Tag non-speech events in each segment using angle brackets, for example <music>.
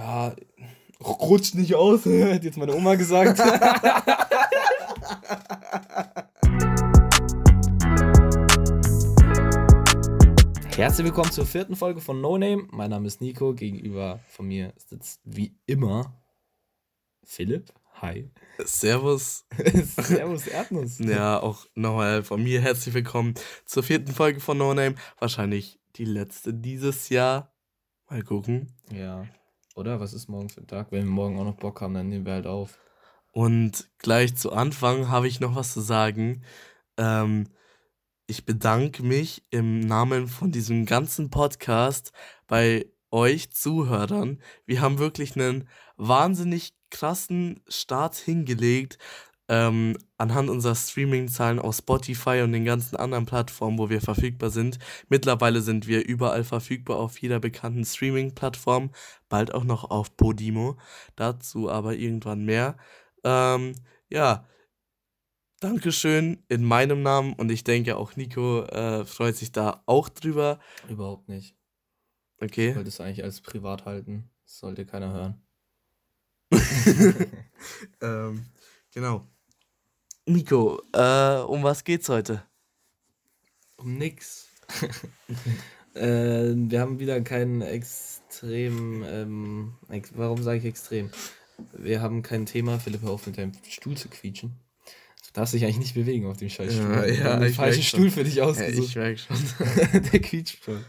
Ja, rutscht nicht aus, <laughs> hat jetzt meine Oma gesagt. <laughs> Herzlich willkommen zur vierten Folge von No Name. Mein Name ist Nico. Gegenüber von mir sitzt wie immer Philipp. Hi. Servus. <laughs> Servus Erdnuss. Ja, auch nochmal von mir herzlich willkommen zur vierten Folge von No Name. Wahrscheinlich die letzte dieses Jahr. Mal gucken. Ja. Oder? Was ist morgen für ein Tag? Wenn wir morgen auch noch Bock haben, dann nehmen wir halt auf. Und gleich zu Anfang habe ich noch was zu sagen. Ähm, ich bedanke mich im Namen von diesem ganzen Podcast bei euch Zuhörern. Wir haben wirklich einen wahnsinnig krassen Start hingelegt ähm, anhand unserer Streaming-Zahlen auf Spotify und den ganzen anderen Plattformen, wo wir verfügbar sind. Mittlerweile sind wir überall verfügbar auf jeder bekannten Streaming-Plattform, bald auch noch auf Podimo. Dazu aber irgendwann mehr. Ähm, ja, Dankeschön in meinem Namen und ich denke auch Nico äh, freut sich da auch drüber. Überhaupt nicht. Okay. Ich wollte es eigentlich als privat halten. Das sollte keiner hören. <laughs> <laughs> ähm, genau. Nico, äh, um was geht's heute? Um nix. <laughs> äh, wir haben wieder keinen extrem. Ähm, ex warum sage ich extrem? Wir haben kein Thema. Philipp, hör auf mit deinem Stuhl zu quietschen. Du darfst dich eigentlich nicht bewegen auf dem Scheißstuhl. Ja, ja, einen falschen Stuhl für dich ausgesucht. Ja, ich merke schon. <laughs> Der quietscht schon.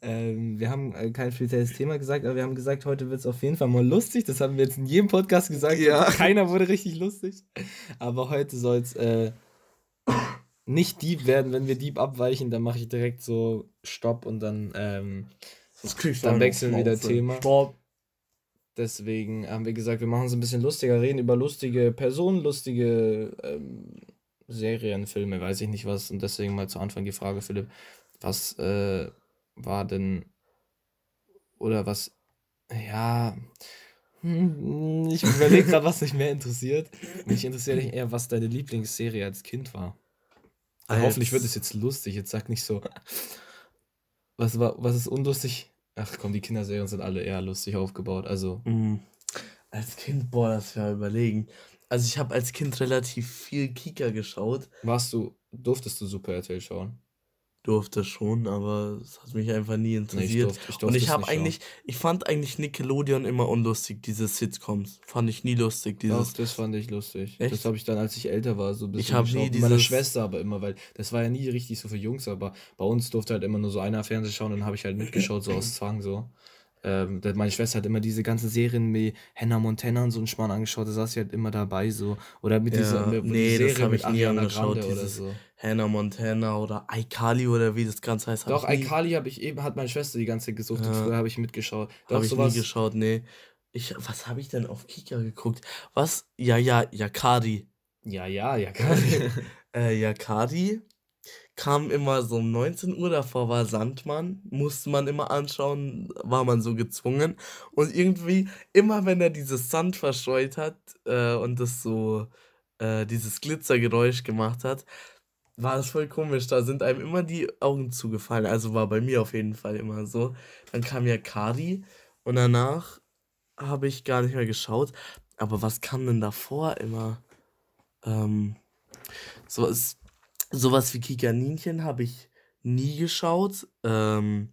Ähm, wir haben äh, kein spezielles Thema gesagt, aber wir haben gesagt, heute wird es auf jeden Fall mal lustig. Das haben wir jetzt in jedem Podcast gesagt. Ja. Keiner wurde richtig lustig. Aber heute soll es äh, nicht deep werden. Wenn wir deep abweichen, dann mache ich direkt so Stopp und dann, ähm, dann wechseln wir wieder Thema. Stopp. Deswegen haben wir gesagt, wir machen es ein bisschen lustiger, reden über lustige Personen, lustige ähm, Serien, Filme, weiß ich nicht was. Und deswegen mal zu Anfang die Frage, Philipp, was äh, war denn oder was, ja, hm, ich überlege gerade, was dich mehr interessiert. Mich interessiert eher, was deine Lieblingsserie als Kind war. Also hoffentlich wird es jetzt lustig. Jetzt sag nicht so, was, war, was ist unlustig? Ach komm, die Kinderserien sind alle eher lustig aufgebaut. Also. Mhm. Als Kind, boah, das wäre überlegen. Also ich habe als Kind relativ viel Kika geschaut. Warst du, durftest du Super RTL schauen? Durfte schon, aber es hat mich einfach nie interessiert. Nee, ich durfte, ich durfte und ich habe eigentlich, schauen. ich fand eigentlich Nickelodeon immer unlustig, diese Sitcoms. Fand ich nie lustig. Dieses Doch, das fand ich lustig. Echt? Das habe ich dann, als ich älter war, so ein bisschen Ich habe nie meiner Schwester aber immer, weil das war ja nie richtig so für Jungs, aber bei uns durfte halt immer nur so einer Fernsehen schauen, dann habe ich halt mitgeschaut, so aus <clears throat> Zwang so. Ähm, meine Schwester hat immer diese ganzen Serien mit Hannah Montana und so einen Schmarrn angeschaut, da saß sie halt immer dabei so. Oder mit ja, dieser mit, nee, die Serie das mit ich nie angeschaut, oder so. Hannah Montana oder iCarly oder wie das Ganze heißt. Doch, iCarly habe ich eben, hat meine Schwester die ganze Zeit gesucht ja. und früher habe ich mitgeschaut. Habe ich sowas... nie geschaut, nee. Ich, was habe ich denn auf Kika geguckt? Was? Ja, ja, Yakari. Ja, ja, Yakari. <laughs> äh, Yakari kam immer so um 19 Uhr, davor war Sandmann, musste man immer anschauen, war man so gezwungen. Und irgendwie, immer wenn er dieses Sand verstreut hat äh, und das so, äh, dieses Glitzergeräusch gemacht hat, war es voll komisch. Da sind einem immer die Augen zugefallen. Also war bei mir auf jeden Fall immer so. Dann kam ja Kari und danach habe ich gar nicht mehr geschaut. Aber was kam denn davor immer? Ähm, so ist Sowas wie Kikaninchen habe ich nie geschaut. Ähm,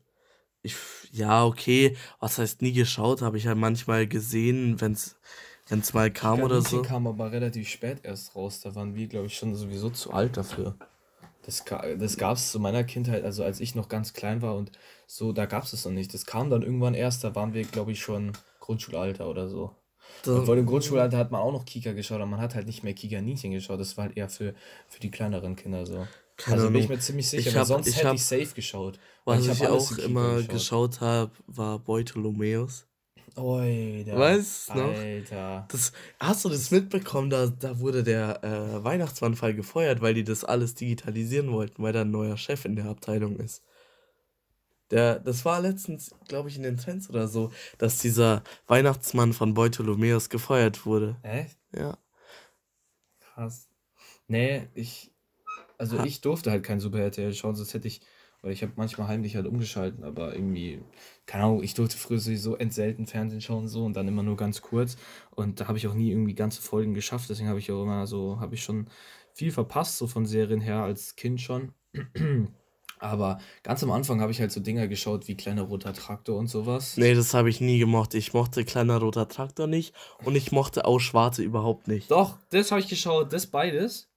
ich, ja, okay, was heißt nie geschaut, habe ich halt manchmal gesehen, wenn es wenn's mal kam oder so. kam aber relativ spät erst raus, da waren wir, glaube ich, schon sowieso zu alt dafür. Das, das gab es zu meiner Kindheit, also als ich noch ganz klein war und so, da gab es es noch nicht. Das kam dann irgendwann erst, da waren wir, glaube ich, schon Grundschulalter oder so. Obwohl im Grundschulalter hat man auch noch Kika geschaut, aber man hat halt nicht mehr Kika-Ninchen geschaut. Das war halt eher für, für die kleineren Kinder so. Keine also bin ich mir ziemlich sicher, ich hab, sonst ich hätte hab, ich safe geschaut. Was ich, ich auch immer geschaut, geschaut habe, war Beutelomeus. Oida, weißt du noch? Alter. Das, hast du das mitbekommen? Da, da wurde der äh, Weihnachtsmannfall gefeuert, weil die das alles digitalisieren wollten, weil da ein neuer Chef in der Abteilung ist. Der, das war letztens, glaube ich, in den Trends oder so, dass dieser Weihnachtsmann von Beutolomeus gefeuert wurde. Echt? Ja. Krass. Nee, ich. Also ha. ich durfte halt kein Super RTL schauen, sonst hätte ich Weil ich habe manchmal heimlich halt umgeschalten, aber irgendwie, keine Ahnung, ich durfte früher sowieso entselten Fernsehen schauen so und dann immer nur ganz kurz. Und da habe ich auch nie irgendwie ganze Folgen geschafft. Deswegen habe ich auch immer so, habe ich schon viel verpasst, so von Serien her als Kind schon. Aber ganz am Anfang habe ich halt so Dinger geschaut wie Kleiner roter Traktor und sowas. Nee, das habe ich nie gemocht. Ich mochte Kleiner roter Traktor nicht und ich mochte auch Schwarze überhaupt nicht. Doch, das habe ich geschaut, das beides.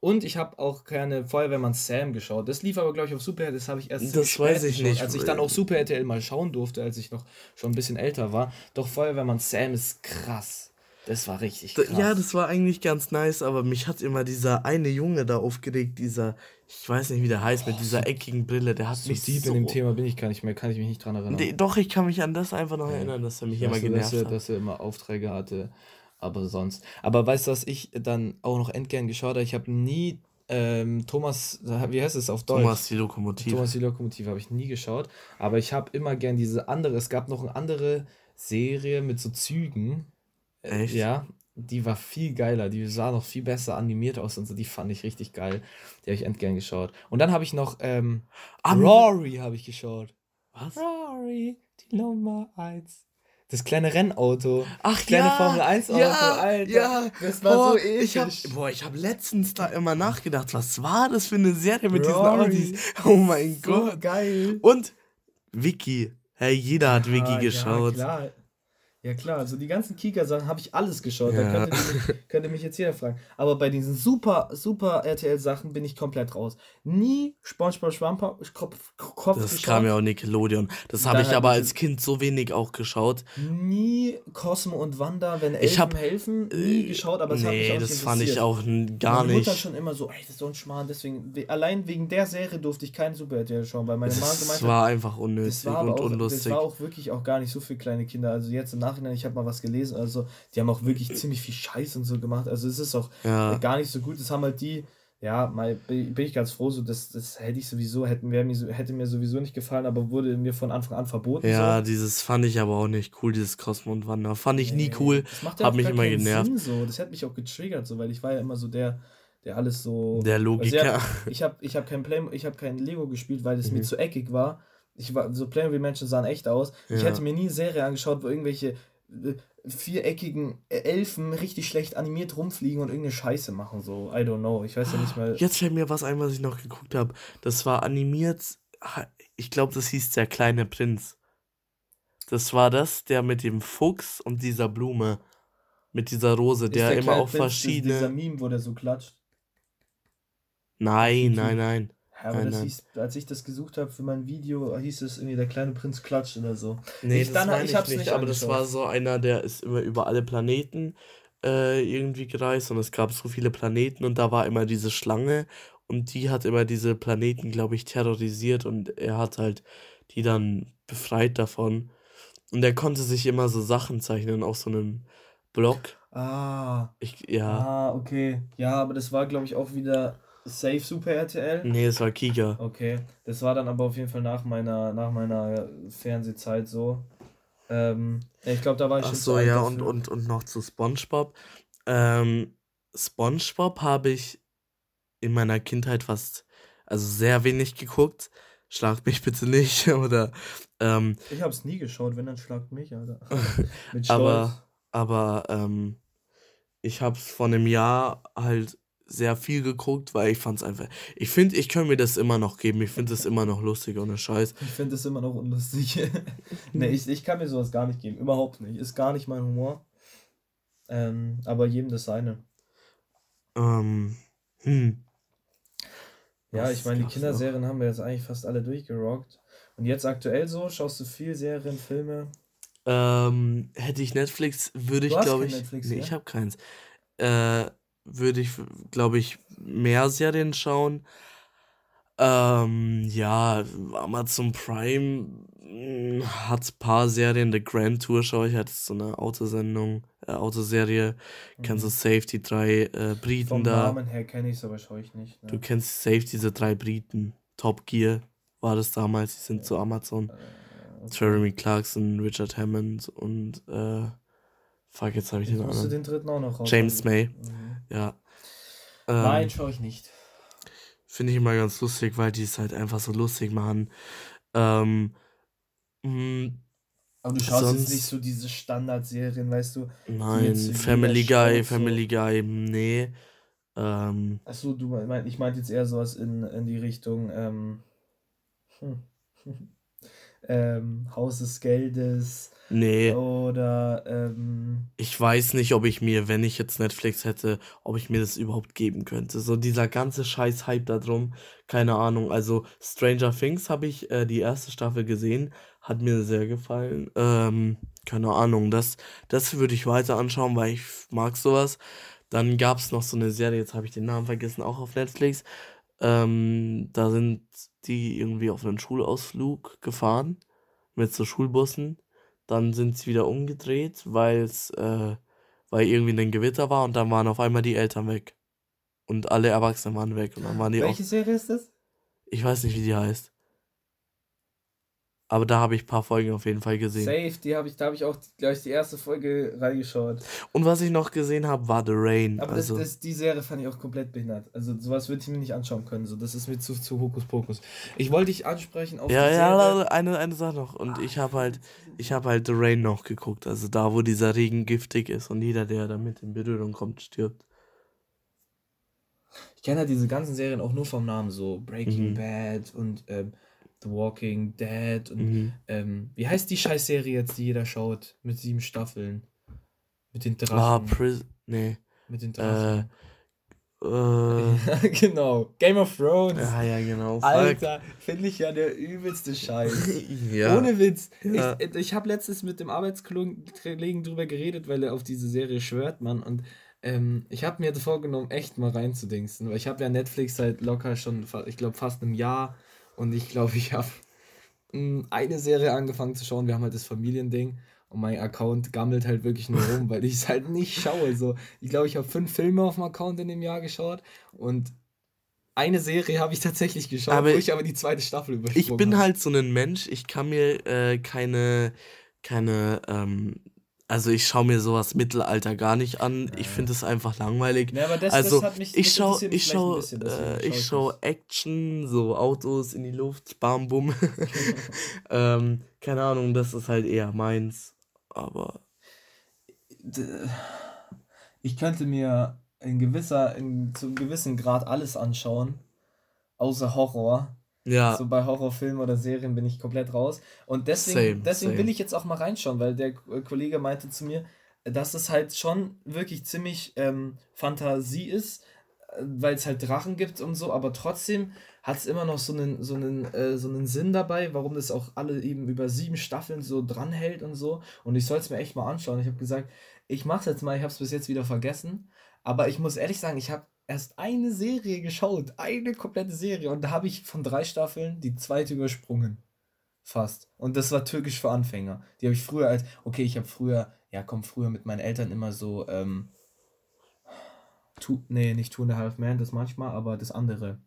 Und ich habe auch keine Feuerwehrmann Sam geschaut. Das lief aber, glaube ich, auf Super. Das habe ich erst Das weiß ich geschaut, nicht. Als ich dann auf Super RTL mal schauen durfte, als ich noch schon ein bisschen älter war. Doch Feuerwehrmann Sam ist krass. Das war richtig krass. Ja, das war eigentlich ganz nice, aber mich hat immer dieser eine Junge da aufgeregt, dieser, ich weiß nicht, wie der heißt, oh, mit dieser eckigen Brille, der hat so mich deep so... in dem Thema bin ich gar nicht mehr, kann ich mich nicht dran erinnern. Nee, doch, ich kann mich an das einfach noch erinnern, dass er mich immer genervt dass er, hat. Dass er immer Aufträge hatte, aber sonst. Aber weißt du, was ich dann auch noch endgern geschaut habe? Ich habe nie ähm, Thomas, wie heißt es auf Deutsch? Thomas die Lokomotive. Thomas die Lokomotive habe ich nie geschaut, aber ich habe immer gern diese andere, es gab noch eine andere Serie mit so Zügen, Echt? Ja, die war viel geiler. Die sah noch viel besser animiert aus und so. Die fand ich richtig geil. Die habe ich endgern geschaut. Und dann habe ich noch ähm, ah, Rory habe ich geschaut. Was? Rory, die Nummer 1. Das kleine Rennauto. Ach kleine ja. Formel 1 Auto, ja, Alter. Ja. Das war boah, so episch. Ich hab, boah, ich habe letztens da immer nachgedacht, was war das für eine Serie mit Rory. diesen Autos? Oh mein so Gott. geil. Und Vicky. Hey, jeder hat Vicky geschaut. Ja, klar. Ja klar, also die ganzen Kika-Sachen habe ich alles geschaut. Ja. Da könnte mich, könnte mich jetzt jeder fragen. Aber bei diesen super, super RTL-Sachen bin ich komplett raus. Nie SpongeBob Schwammkopf Kopf Das geschaut. kam ja auch Nickelodeon. Das habe ich aber als Kind so wenig auch geschaut. Nie Cosmo und Wanda, wenn Elfen ich hab, helfen, nie äh, geschaut, aber es nee, hat mich auch das fand ich auch gar meine nicht. Mutter schon immer so, ey, das ist so ein Schmarrn, deswegen, allein wegen der Serie durfte ich keinen Super RTL schauen, weil meine Mama gemeint hat. Das war einfach unnötig das und auch, unlustig. Das war auch wirklich auch gar nicht so für kleine Kinder. Also jetzt im Nachhinein, ich habe mal was gelesen, also die haben auch wirklich ziemlich viel Scheiß und so gemacht. Also es ist auch ja. gar nicht so gut. Das haben halt die, ja, mal bin ich ganz froh, so das, das hätte ich sowieso, hätten mir, hätte mir sowieso nicht gefallen, aber wurde mir von Anfang an verboten. Ja, so. dieses fand ich aber auch nicht cool, dieses Cosmo und Wander. Fand ich nee, nie cool. Das macht ja Hab mich immer genervt. Sinn, so. Das hat mich auch getriggert, so, weil ich war ja immer so der, der alles so. Der Logiker. Also ich habe ich hab kein Play, ich habe kein Lego gespielt, weil es mhm. mir zu eckig war. Ich war, so Playmobil-Menschen sahen echt aus. Ja. Ich hätte mir nie eine Serie angeschaut, wo irgendwelche äh, viereckigen Elfen richtig schlecht animiert rumfliegen und irgendeine Scheiße machen. So, I don't know. Ich weiß ja nicht mal. Jetzt fällt mir was ein, was ich noch geguckt habe. Das war animiert. Ich glaube, das hieß Der kleine Prinz. Das war das, der mit dem Fuchs und dieser Blume. Mit dieser Rose, Ist der, der immer auf verschiedene. Dieser Meme, wo der so klatscht. Nein, nein, nein. Ja, aber das hieß, als ich das gesucht habe für mein Video, hieß es irgendwie der kleine Prinz klatscht oder so. Nee, ich, das dann, ich, ich hab's nicht, nicht aber das war so einer, der ist immer über alle Planeten äh, irgendwie gereist und es gab so viele Planeten und da war immer diese Schlange und die hat immer diese Planeten, glaube ich, terrorisiert und er hat halt die dann befreit davon. Und er konnte sich immer so Sachen zeichnen auf so einem Block. Ah. Ich, ja. Ah, okay. Ja, aber das war, glaube ich, auch wieder Safe Super RTL? Nee, es war Kika. Okay. Das war dann aber auf jeden Fall nach meiner, nach meiner Fernsehzeit so. Ähm, ich glaube, da war ich Ach so, ja, und, und, und noch zu SpongeBob. Ähm, SpongeBob habe ich in meiner Kindheit fast, also sehr wenig geguckt. Schlag mich bitte nicht, <laughs> oder. Ähm, ich habe es nie geschaut, wenn dann schlagt mich, Alter. <laughs> Mit Stolz. Aber, aber ähm, ich habe es vor einem Jahr halt sehr viel geguckt, weil ich fand es einfach. Ich finde, ich kann mir das immer noch geben. Ich finde es immer noch lustig, ohne Scheiß. Ich finde es immer noch unlustig. <laughs> nee, ich, ich kann mir sowas gar nicht geben. Überhaupt nicht. Ist gar nicht mein Humor. Ähm, aber jedem das seine. Ähm, hm. Ja, ich meine, die Kinderserien haben wir jetzt eigentlich fast alle durchgerockt. Und jetzt aktuell so, schaust du viel Serien, Filme? Ähm, hätte ich Netflix, würde ich, glaube ich. Netflix, nee, ja? ich habe keins. Äh, würde ich, glaube ich, mehr Serien schauen. Ähm, ja, Amazon Prime hm, hat ein paar Serien. The Grand Tour schaue ich, hat so eine Autosendung, äh, Autoserie. Mhm. Kennst du Safe, die drei äh, Briten Vom da? Namen her kenne ich es, aber schaue ich nicht. Ne? Du kennst Safe, diese drei Briten. Top Gear war das damals, die sind zu Amazon. Äh, okay. Jeremy Clarkson, Richard Hammond und äh, fuck, jetzt habe ich, ich den anderen. den dritten auch noch raus. James May. Mhm. Ja. Ähm, Nein, schaue ich nicht. Finde ich immer ganz lustig, weil die es halt einfach so lustig machen. Ähm, mh, hm, aber du schaust sonst, jetzt nicht so diese Standardserien, weißt du? Nein, Family Guy, Family so. Guy, nee. Ähm, Achso, du mein, ich meinte jetzt eher sowas in, in die Richtung ähm, <laughs> ähm, Haus des Geldes. Nee. Oder ähm, ich weiß nicht, ob ich mir, wenn ich jetzt Netflix hätte, ob ich mir das überhaupt geben könnte. So dieser ganze Scheiß-Hype da drum, keine Ahnung. Also Stranger Things habe ich äh, die erste Staffel gesehen, hat mir sehr gefallen. Ähm, keine Ahnung, das, das würde ich weiter anschauen, weil ich mag sowas. Dann gab es noch so eine Serie, jetzt habe ich den Namen vergessen, auch auf Netflix. Ähm, da sind die irgendwie auf einen Schulausflug gefahren mit so Schulbussen. Dann sind sie wieder umgedreht, weil's, äh, weil irgendwie ein Gewitter war und dann waren auf einmal die Eltern weg. Und alle Erwachsenen waren weg. Und dann waren die Welche auch, Serie ist das? Ich weiß nicht, wie die heißt. Aber da habe ich ein paar Folgen auf jeden Fall gesehen. Safe, die habe ich, da habe ich auch gleich die erste Folge reingeschaut. Und was ich noch gesehen habe, war The Rain. Aber also. das, das, die Serie fand ich auch komplett behindert. Also sowas würde ich mir nicht anschauen können. So, das ist mir zu, zu Hokuspokus. Ich wollte dich ansprechen auf Ja, ja, eine, eine Sache noch. Und ah, ich habe halt, ich habe halt The Rain noch geguckt. Also da, wo dieser Regen giftig ist und jeder, der damit in Berührung kommt, stirbt. Ich kenne halt diese ganzen Serien auch nur vom Namen, so Breaking mhm. Bad und ähm, The Walking Dead und mhm. ähm, wie heißt die Scheißserie jetzt, die jeder schaut, mit sieben Staffeln? Mit den Drachen. Ah, Pris nee. Mit den Drachen. Äh, äh, <laughs> genau. Game of Thrones. Ja, ja, genau. Alter, finde ich ja der übelste Scheiß. <laughs> ja. Ohne Witz. Ja. Ich, ich habe letztens mit dem Arbeitskollegen drüber geredet, weil er auf diese Serie schwört, Mann. Und ähm, ich habe mir vorgenommen, echt mal reinzudingsen. Weil ich habe ja Netflix seit locker schon, ich glaube, fast einem Jahr und ich glaube, ich habe hm, eine Serie angefangen zu schauen. Wir haben halt das Familiending. Und mein Account gammelt halt wirklich nur rum, weil ich es halt nicht schaue. So, ich glaube, ich habe fünf Filme auf dem Account in dem Jahr geschaut. Und eine Serie habe ich tatsächlich geschaut, aber wo ich aber die zweite Staffel übersprungen Ich bin halt so ein Mensch, ich kann mir äh, keine, keine ähm, also ich schaue mir sowas Mittelalter gar nicht an. Ich finde es einfach langweilig. Ja, aber das, also das mich, ich schaue ich schau, äh, ich schau Action, so Autos in die Luft, bam bum. <laughs> ähm, keine Ahnung, das ist halt eher meins. Aber ich könnte mir in gewisser, in, zu einem gewissen Grad alles anschauen, außer Horror. Ja. So bei Horrorfilmen oder Serien bin ich komplett raus. Und deswegen, same, deswegen same. will ich jetzt auch mal reinschauen, weil der Kollege meinte zu mir, dass es halt schon wirklich ziemlich ähm, Fantasie ist, äh, weil es halt Drachen gibt und so, aber trotzdem hat es immer noch so einen, so, einen, äh, so einen Sinn dabei, warum das auch alle eben über sieben Staffeln so dranhält und so. Und ich soll es mir echt mal anschauen. Ich habe gesagt, ich mache es jetzt mal, ich habe es bis jetzt wieder vergessen. Aber ich muss ehrlich sagen, ich habe erst eine Serie geschaut, eine komplette Serie. Und da habe ich von drei Staffeln die zweite übersprungen. Fast. Und das war türkisch für Anfänger. Die habe ich früher als, okay, ich habe früher, ja komm, früher mit meinen Eltern immer so, ähm, two, nee, nicht Two and a Half Man, das manchmal, aber das andere.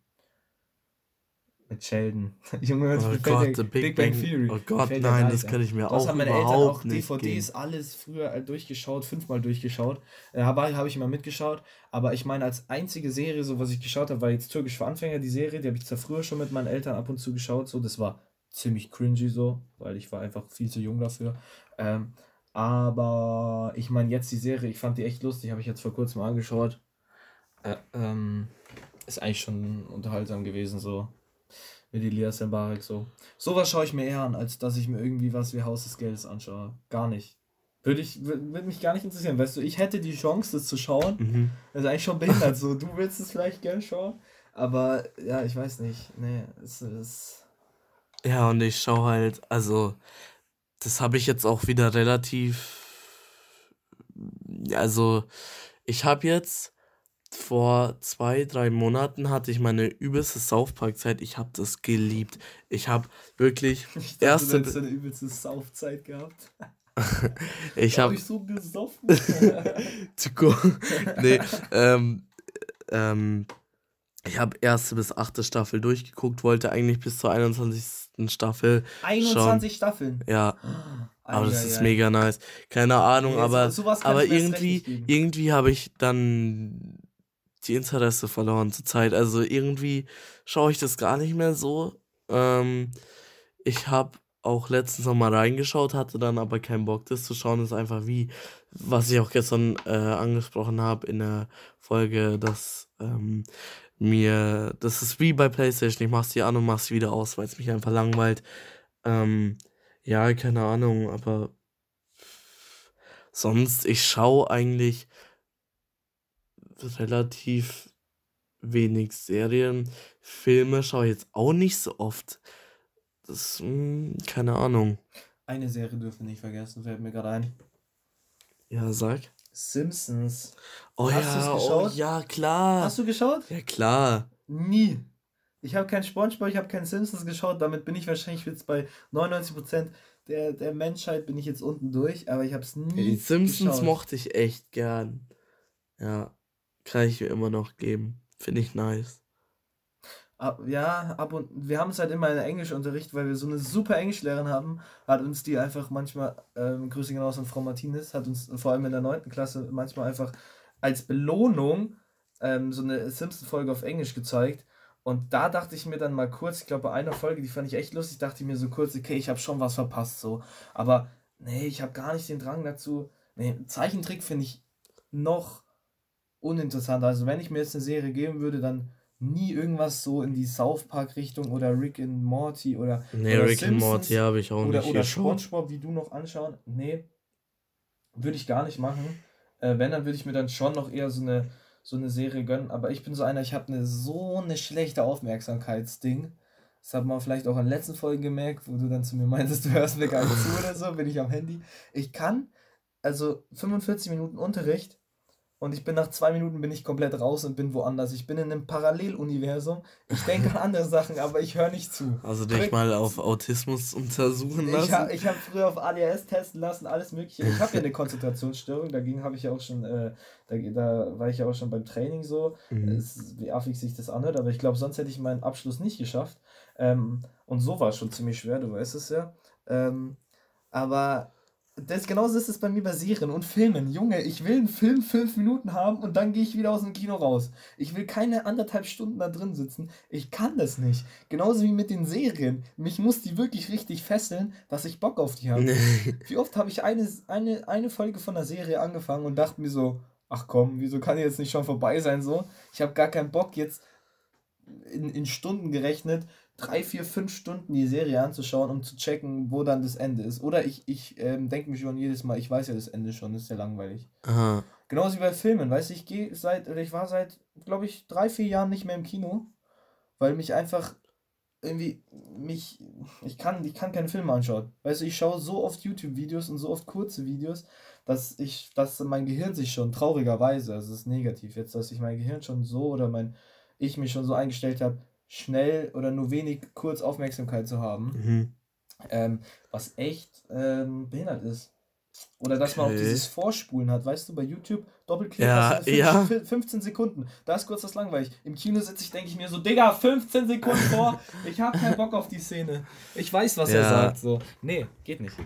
Mit Sheldon. <laughs> Junge, oh Gott, The Big, Big Bang, Bang, Theory. Oh Gott, nein, das kann ich mir das auch haben meine Eltern auch DVDs, gehen. alles früher durchgeschaut, fünfmal durchgeschaut. Äh, habe hab ich immer mitgeschaut. Aber ich meine, als einzige Serie, so was ich geschaut habe, war jetzt Türkisch für Anfänger, die Serie, die habe ich zwar früher schon mit meinen Eltern ab und zu geschaut. So, das war ziemlich cringy so, weil ich war einfach viel zu jung dafür. Ähm, aber ich meine, jetzt die Serie, ich fand die echt lustig, habe ich jetzt vor kurzem mal angeschaut. Äh, ähm, ist eigentlich schon unterhaltsam gewesen so mit Elias Mbarek so. Sowas schaue ich mir eher an, als dass ich mir irgendwie was wie Haus des Geldes anschaue. Gar nicht. Würde ich, würde mich gar nicht interessieren. Weißt du, ich hätte die Chance, das zu schauen. Mhm. Das ist eigentlich schon behindert so. Du willst es vielleicht gerne schauen, aber ja, ich weiß nicht. Nee, es ist. Ja, und ich schaue halt, also, das habe ich jetzt auch wieder relativ. Also, ich habe jetzt vor zwei, drei Monaten hatte ich meine übelste South Park-Zeit. Ich habe das geliebt. Ich habe wirklich <laughs> ich dachte, erste. Du hast eine übelste South-Zeit gehabt. <laughs> ich habe. Hab ich so gesoffen. <laughs> nee, ähm, ähm, ich habe erste bis achte Staffel durchgeguckt, wollte eigentlich bis zur 21. Staffel. 21 schon. Staffeln? Ja. Ah, aber das ist ja. mega nice. Keine Ahnung, nee, aber, aber irgendwie, irgendwie habe ich dann die Interesse verloren zur Zeit. Also irgendwie schaue ich das gar nicht mehr so. Ähm, ich habe auch letztens noch mal reingeschaut, hatte dann aber keinen Bock, das zu schauen. Das ist einfach wie, was ich auch gestern äh, angesprochen habe in der Folge, dass ähm, mir, das ist wie bei PlayStation, ich mach's die an und mach's wieder aus, weil es mich einfach langweilt. Ähm, ja, keine Ahnung, aber sonst, ich schaue eigentlich relativ wenig Serien. Filme schaue ich jetzt auch nicht so oft. Das, mh, hm, keine Ahnung. Eine Serie dürfen wir nicht vergessen, fällt mir gerade ein. Ja, sag. Simpsons. Oh Hast ja, oh ja, klar. Hast du geschaut? Ja, klar. Nie. Ich habe kein Spongebob, ich habe kein Simpsons geschaut. Damit bin ich wahrscheinlich jetzt bei 99% der, der Menschheit bin ich jetzt unten durch, aber ich habe es nie. Ja, die Simpsons geschaut. mochte ich echt gern. Ja, kann ich mir immer noch geben. Finde ich nice. Ja, ab und wir haben es halt immer in Englischunterricht, weil wir so eine super Englischlehrerin haben, hat uns die einfach manchmal, ähm, Grüße hinaus an Frau Martinez, hat uns vor allem in der 9. Klasse manchmal einfach als Belohnung ähm, so eine Simpson-Folge auf Englisch gezeigt. Und da dachte ich mir dann mal kurz, ich glaube bei einer Folge, die fand ich echt lustig, dachte ich mir so kurz, okay, ich habe schon was verpasst so. Aber nee, ich habe gar nicht den Drang dazu. Nee, Zeichentrick finde ich noch uninteressanter. Also wenn ich mir jetzt eine Serie geben würde, dann nie irgendwas so in die South Park Richtung oder Rick and Morty oder Nee, oder Rick and Morty habe ich auch oder, nicht oder SpongeBob, wie du noch anschauen. Nee, würde ich gar nicht machen. Äh, wenn, dann würde ich mir dann schon noch eher so eine, so eine Serie gönnen. Aber ich bin so einer, ich habe eine, so eine schlechte Aufmerksamkeitsding. Das hat man vielleicht auch in den letzten Folgen gemerkt, wo du dann zu mir meintest, du hörst mir gar nicht zu oder so, bin ich am Handy. Ich kann, also 45 Minuten Unterricht, und ich bin nach zwei Minuten bin ich komplett raus und bin woanders. Ich bin in einem Paralleluniversum. Ich denke an andere Sachen, aber ich höre nicht zu. Also dich mal auf Autismus untersuchen lassen? Ich habe hab früher auf ADHS testen lassen, alles mögliche. Ich habe ja eine Konzentrationsstörung, dagegen habe ich ja auch schon, äh, da, da war ich ja auch schon beim Training so, mhm. es, wie affig sich das anhört, aber ich glaube, sonst hätte ich meinen Abschluss nicht geschafft. Ähm, und so war es schon ziemlich schwer, du weißt es ja. Ähm, aber das, genauso ist es bei mir bei Serien und Filmen. Junge, ich will einen Film fünf Minuten haben und dann gehe ich wieder aus dem Kino raus. Ich will keine anderthalb Stunden da drin sitzen. Ich kann das nicht. Genauso wie mit den Serien. Mich muss die wirklich richtig fesseln, dass ich Bock auf die habe. <laughs> wie oft habe ich eine, eine, eine Folge von der Serie angefangen und dachte mir so, ach komm, wieso kann die jetzt nicht schon vorbei sein so? Ich habe gar keinen Bock jetzt in, in Stunden gerechnet drei, vier, fünf Stunden die Serie anzuschauen, um zu checken, wo dann das Ende ist. Oder ich, ich ähm, denke mir schon jedes Mal, ich weiß ja das Ende schon, das ist ja langweilig. Aha. Genauso wie bei Filmen, weißt du, ich gehe seit, ich war seit, glaube ich, drei, vier Jahren nicht mehr im Kino, weil mich einfach irgendwie, mich, ich kann, ich kann keine Filme anschauen. Weißt du, ich schaue so oft YouTube-Videos und so oft kurze Videos, dass ich, dass mein Gehirn sich schon traurigerweise, also es ist negativ jetzt, dass ich mein Gehirn schon so oder mein, ich mich schon so eingestellt habe, schnell oder nur wenig kurz Aufmerksamkeit zu haben. Mhm. Ähm, was echt ähm, behindert ist. Oder dass okay. man auch dieses Vorspulen hat, weißt du, bei YouTube, Doppelklick, ja, 5, ja. 15 Sekunden. Da ist kurz das langweilig. Im Kino sitze ich, denke ich mir so, Digga, 15 Sekunden vor, ich habe keinen Bock auf die Szene. Ich weiß, was ja. er sagt. So, nee, geht nicht.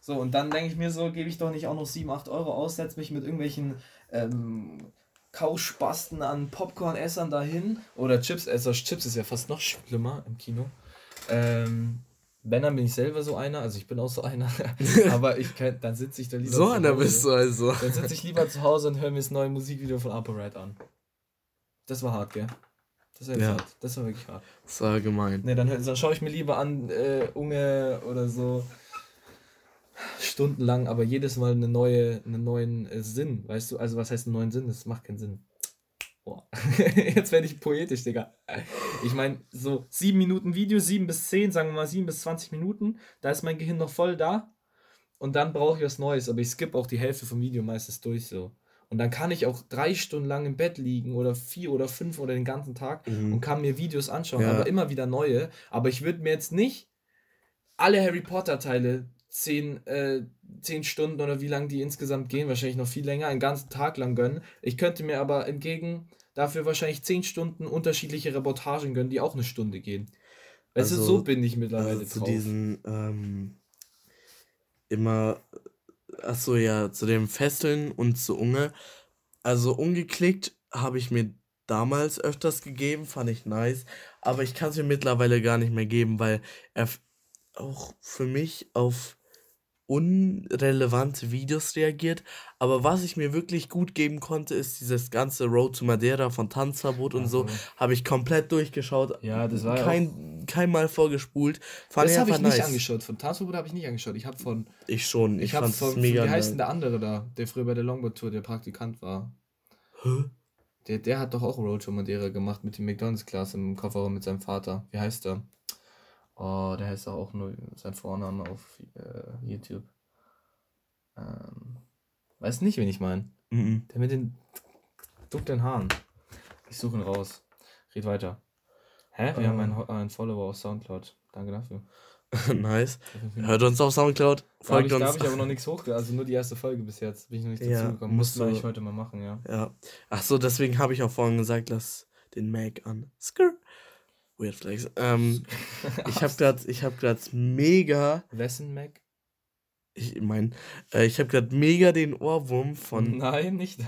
So, und dann denke ich mir so, gebe ich doch nicht auch noch 7, 8 Euro aus, setze mich mit irgendwelchen ähm, Kauspasten an Popcorn-Essern dahin. Oder Chips-Esser. Chips ist ja fast noch schlimmer im Kino. Ähm, wenn, dann bin ich selber so einer. Also ich bin auch so einer. <laughs> Aber ich kann, dann sitze ich da lieber So einer bist du also. Dann sitze ich lieber zu Hause und höre mir das neue Musikvideo von ApoRed an. Das war hart, gell? Das war, ja. hart. das war wirklich hart. Das war gemein. Ne, dann, dann schaue ich mir lieber an, äh, Unge oder so stundenlang, aber jedes Mal eine neue, einen neuen äh, Sinn, weißt du? Also was heißt einen neuen Sinn? Das macht keinen Sinn. Boah. <laughs> Jetzt werde ich poetisch, Digga. Ich meine, so sieben Minuten Video, sieben bis zehn, sagen wir mal sieben bis zwanzig Minuten, da ist mein Gehirn noch voll da. Und dann brauche ich was Neues, aber ich skippe auch die Hälfte vom Video meistens durch so. Und dann kann ich auch drei Stunden lang im Bett liegen oder vier oder fünf oder den ganzen Tag mhm. und kann mir Videos anschauen, ja. aber immer wieder neue. Aber ich würde mir jetzt nicht alle Harry Potter Teile zehn, äh, zehn Stunden oder wie lange die insgesamt gehen, wahrscheinlich noch viel länger, einen ganzen Tag lang gönnen. Ich könnte mir aber entgegen dafür wahrscheinlich zehn Stunden unterschiedliche Reportagen gönnen, die auch eine Stunde gehen. Weißt also, du, so bin ich mittlerweile also zu drauf. diesen ähm, immer, achso ja, zu dem Fesseln und zu Unge. Also ungeklickt habe ich mir damals öfters gegeben, fand ich nice. Aber ich kann es mir mittlerweile gar nicht mehr geben, weil er auch für mich auf unrelevante Videos reagiert. Aber was ich mir wirklich gut geben konnte, ist dieses ganze Road to Madeira von Tanzverbot und so. Habe ich komplett durchgeschaut. Ja, das war kein, ja kein Mal vorgespult. Fand das habe ich nice. nicht angeschaut. Von Tanzverbot habe ich nicht angeschaut. Ich habe von. Ich schon. Ich, ich habe von, mega. Wie heißt denn der andere da, der früher bei der Longboard Tour der Praktikant war? Hä? Der, der hat doch auch Road to Madeira gemacht mit dem McDonalds-Class im Kofferraum mit seinem Vater. Wie heißt der? Oh, der heißt auch nur sein Vorname auf äh, YouTube. Ähm, weiß nicht, wen ich meine. Mhm. Der mit den dunklen Haaren. Ich suche ihn raus. Red weiter. Hä? Wir ähm. haben einen, einen Follower auf Soundcloud. Danke dafür. <laughs> nice. Hört uns auf Soundcloud. Folgt da uns. Da habe ich aber noch nichts <laughs> hochgeladen. Also nur die erste Folge bis jetzt. Bin ich noch nicht dazu ja, gekommen. Mussten wir eigentlich heute mal machen, ja. Ja. Ach so, deswegen habe ich auch vorhin gesagt, lass den Mac an. Skrr. Weird Flex. Ähm, <laughs> ich habe gerade ich habe gerade mega. Wessen Mac? Ich meine, äh, ich habe gerade mega den Ohrwurm von. Nein, nicht.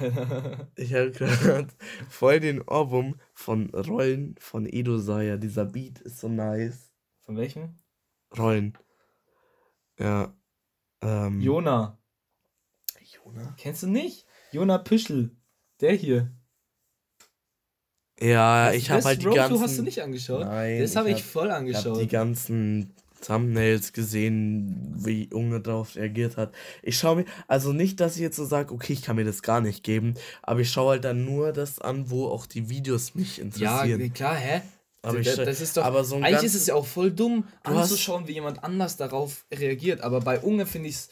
ich habe gerade voll den Ohrwurm von Rollen von Edo Saya. Dieser Beat ist so nice. Von welchem? Rollen. Ja. Ähm, Jona. Jona? Kennst du nicht? Jona Püschel. Der hier. Ja, Was, ich habe halt die Road ganzen. hast du nicht angeschaut? Nein, das habe ich, hab, voll angeschaut. Ich habe die ganzen Thumbnails gesehen, wie Unge darauf reagiert hat. Ich schaue mir, also nicht, dass ich jetzt so sage, okay, ich kann mir das gar nicht geben, aber ich schaue halt dann nur das an, wo auch die Videos mich interessieren. Ja, klar, hä? Aber ich, das ist doch, aber so eigentlich ist es ja auch voll dumm, anzuschauen, wie jemand anders darauf reagiert. Aber bei Unge finde ich es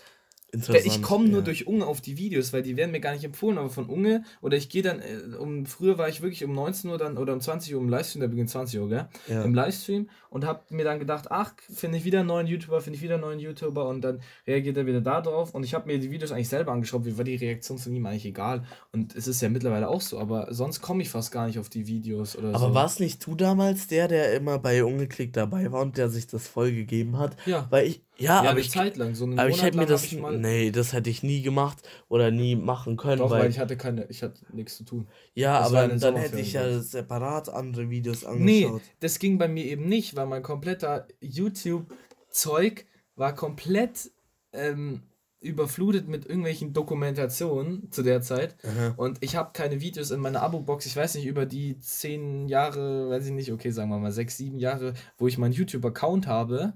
ich komme nur ja. durch Unge auf die Videos, weil die werden mir gar nicht empfohlen, aber von Unge oder ich gehe dann äh, um früher war ich wirklich um 19 Uhr dann oder um 20 Uhr im Livestream, da beginnt 20 Uhr, gell? Ja. Im Livestream und habe mir dann gedacht, ach, finde ich wieder einen neuen YouTuber, finde ich wieder einen neuen YouTuber und dann reagiert er wieder da drauf und ich habe mir die Videos eigentlich selber angeschaut, wie war die Reaktion von ihm eigentlich egal und es ist ja mittlerweile auch so, aber sonst komme ich fast gar nicht auf die Videos oder aber so. Aber warst nicht du damals der, der immer bei Ungeklickt dabei war und der sich das voll gegeben hat? Ja. Weil ich ja, ja, aber ich, Zeit lang, so einen aber Monat ich hätte mir das, nee, das hätte ich nie gemacht oder nie machen können. Doch, weil, weil ich hatte keine, ich hatte nichts zu tun. Ja, das aber dann hätte ich ja separat andere Videos angeschaut. Nee, das ging bei mir eben nicht, weil mein kompletter YouTube-Zeug war komplett ähm, überflutet mit irgendwelchen Dokumentationen zu der Zeit. Aha. Und ich habe keine Videos in meiner Abo-Box, ich weiß nicht, über die zehn Jahre, weiß ich nicht, okay, sagen wir mal sechs, sieben Jahre, wo ich meinen YouTube-Account habe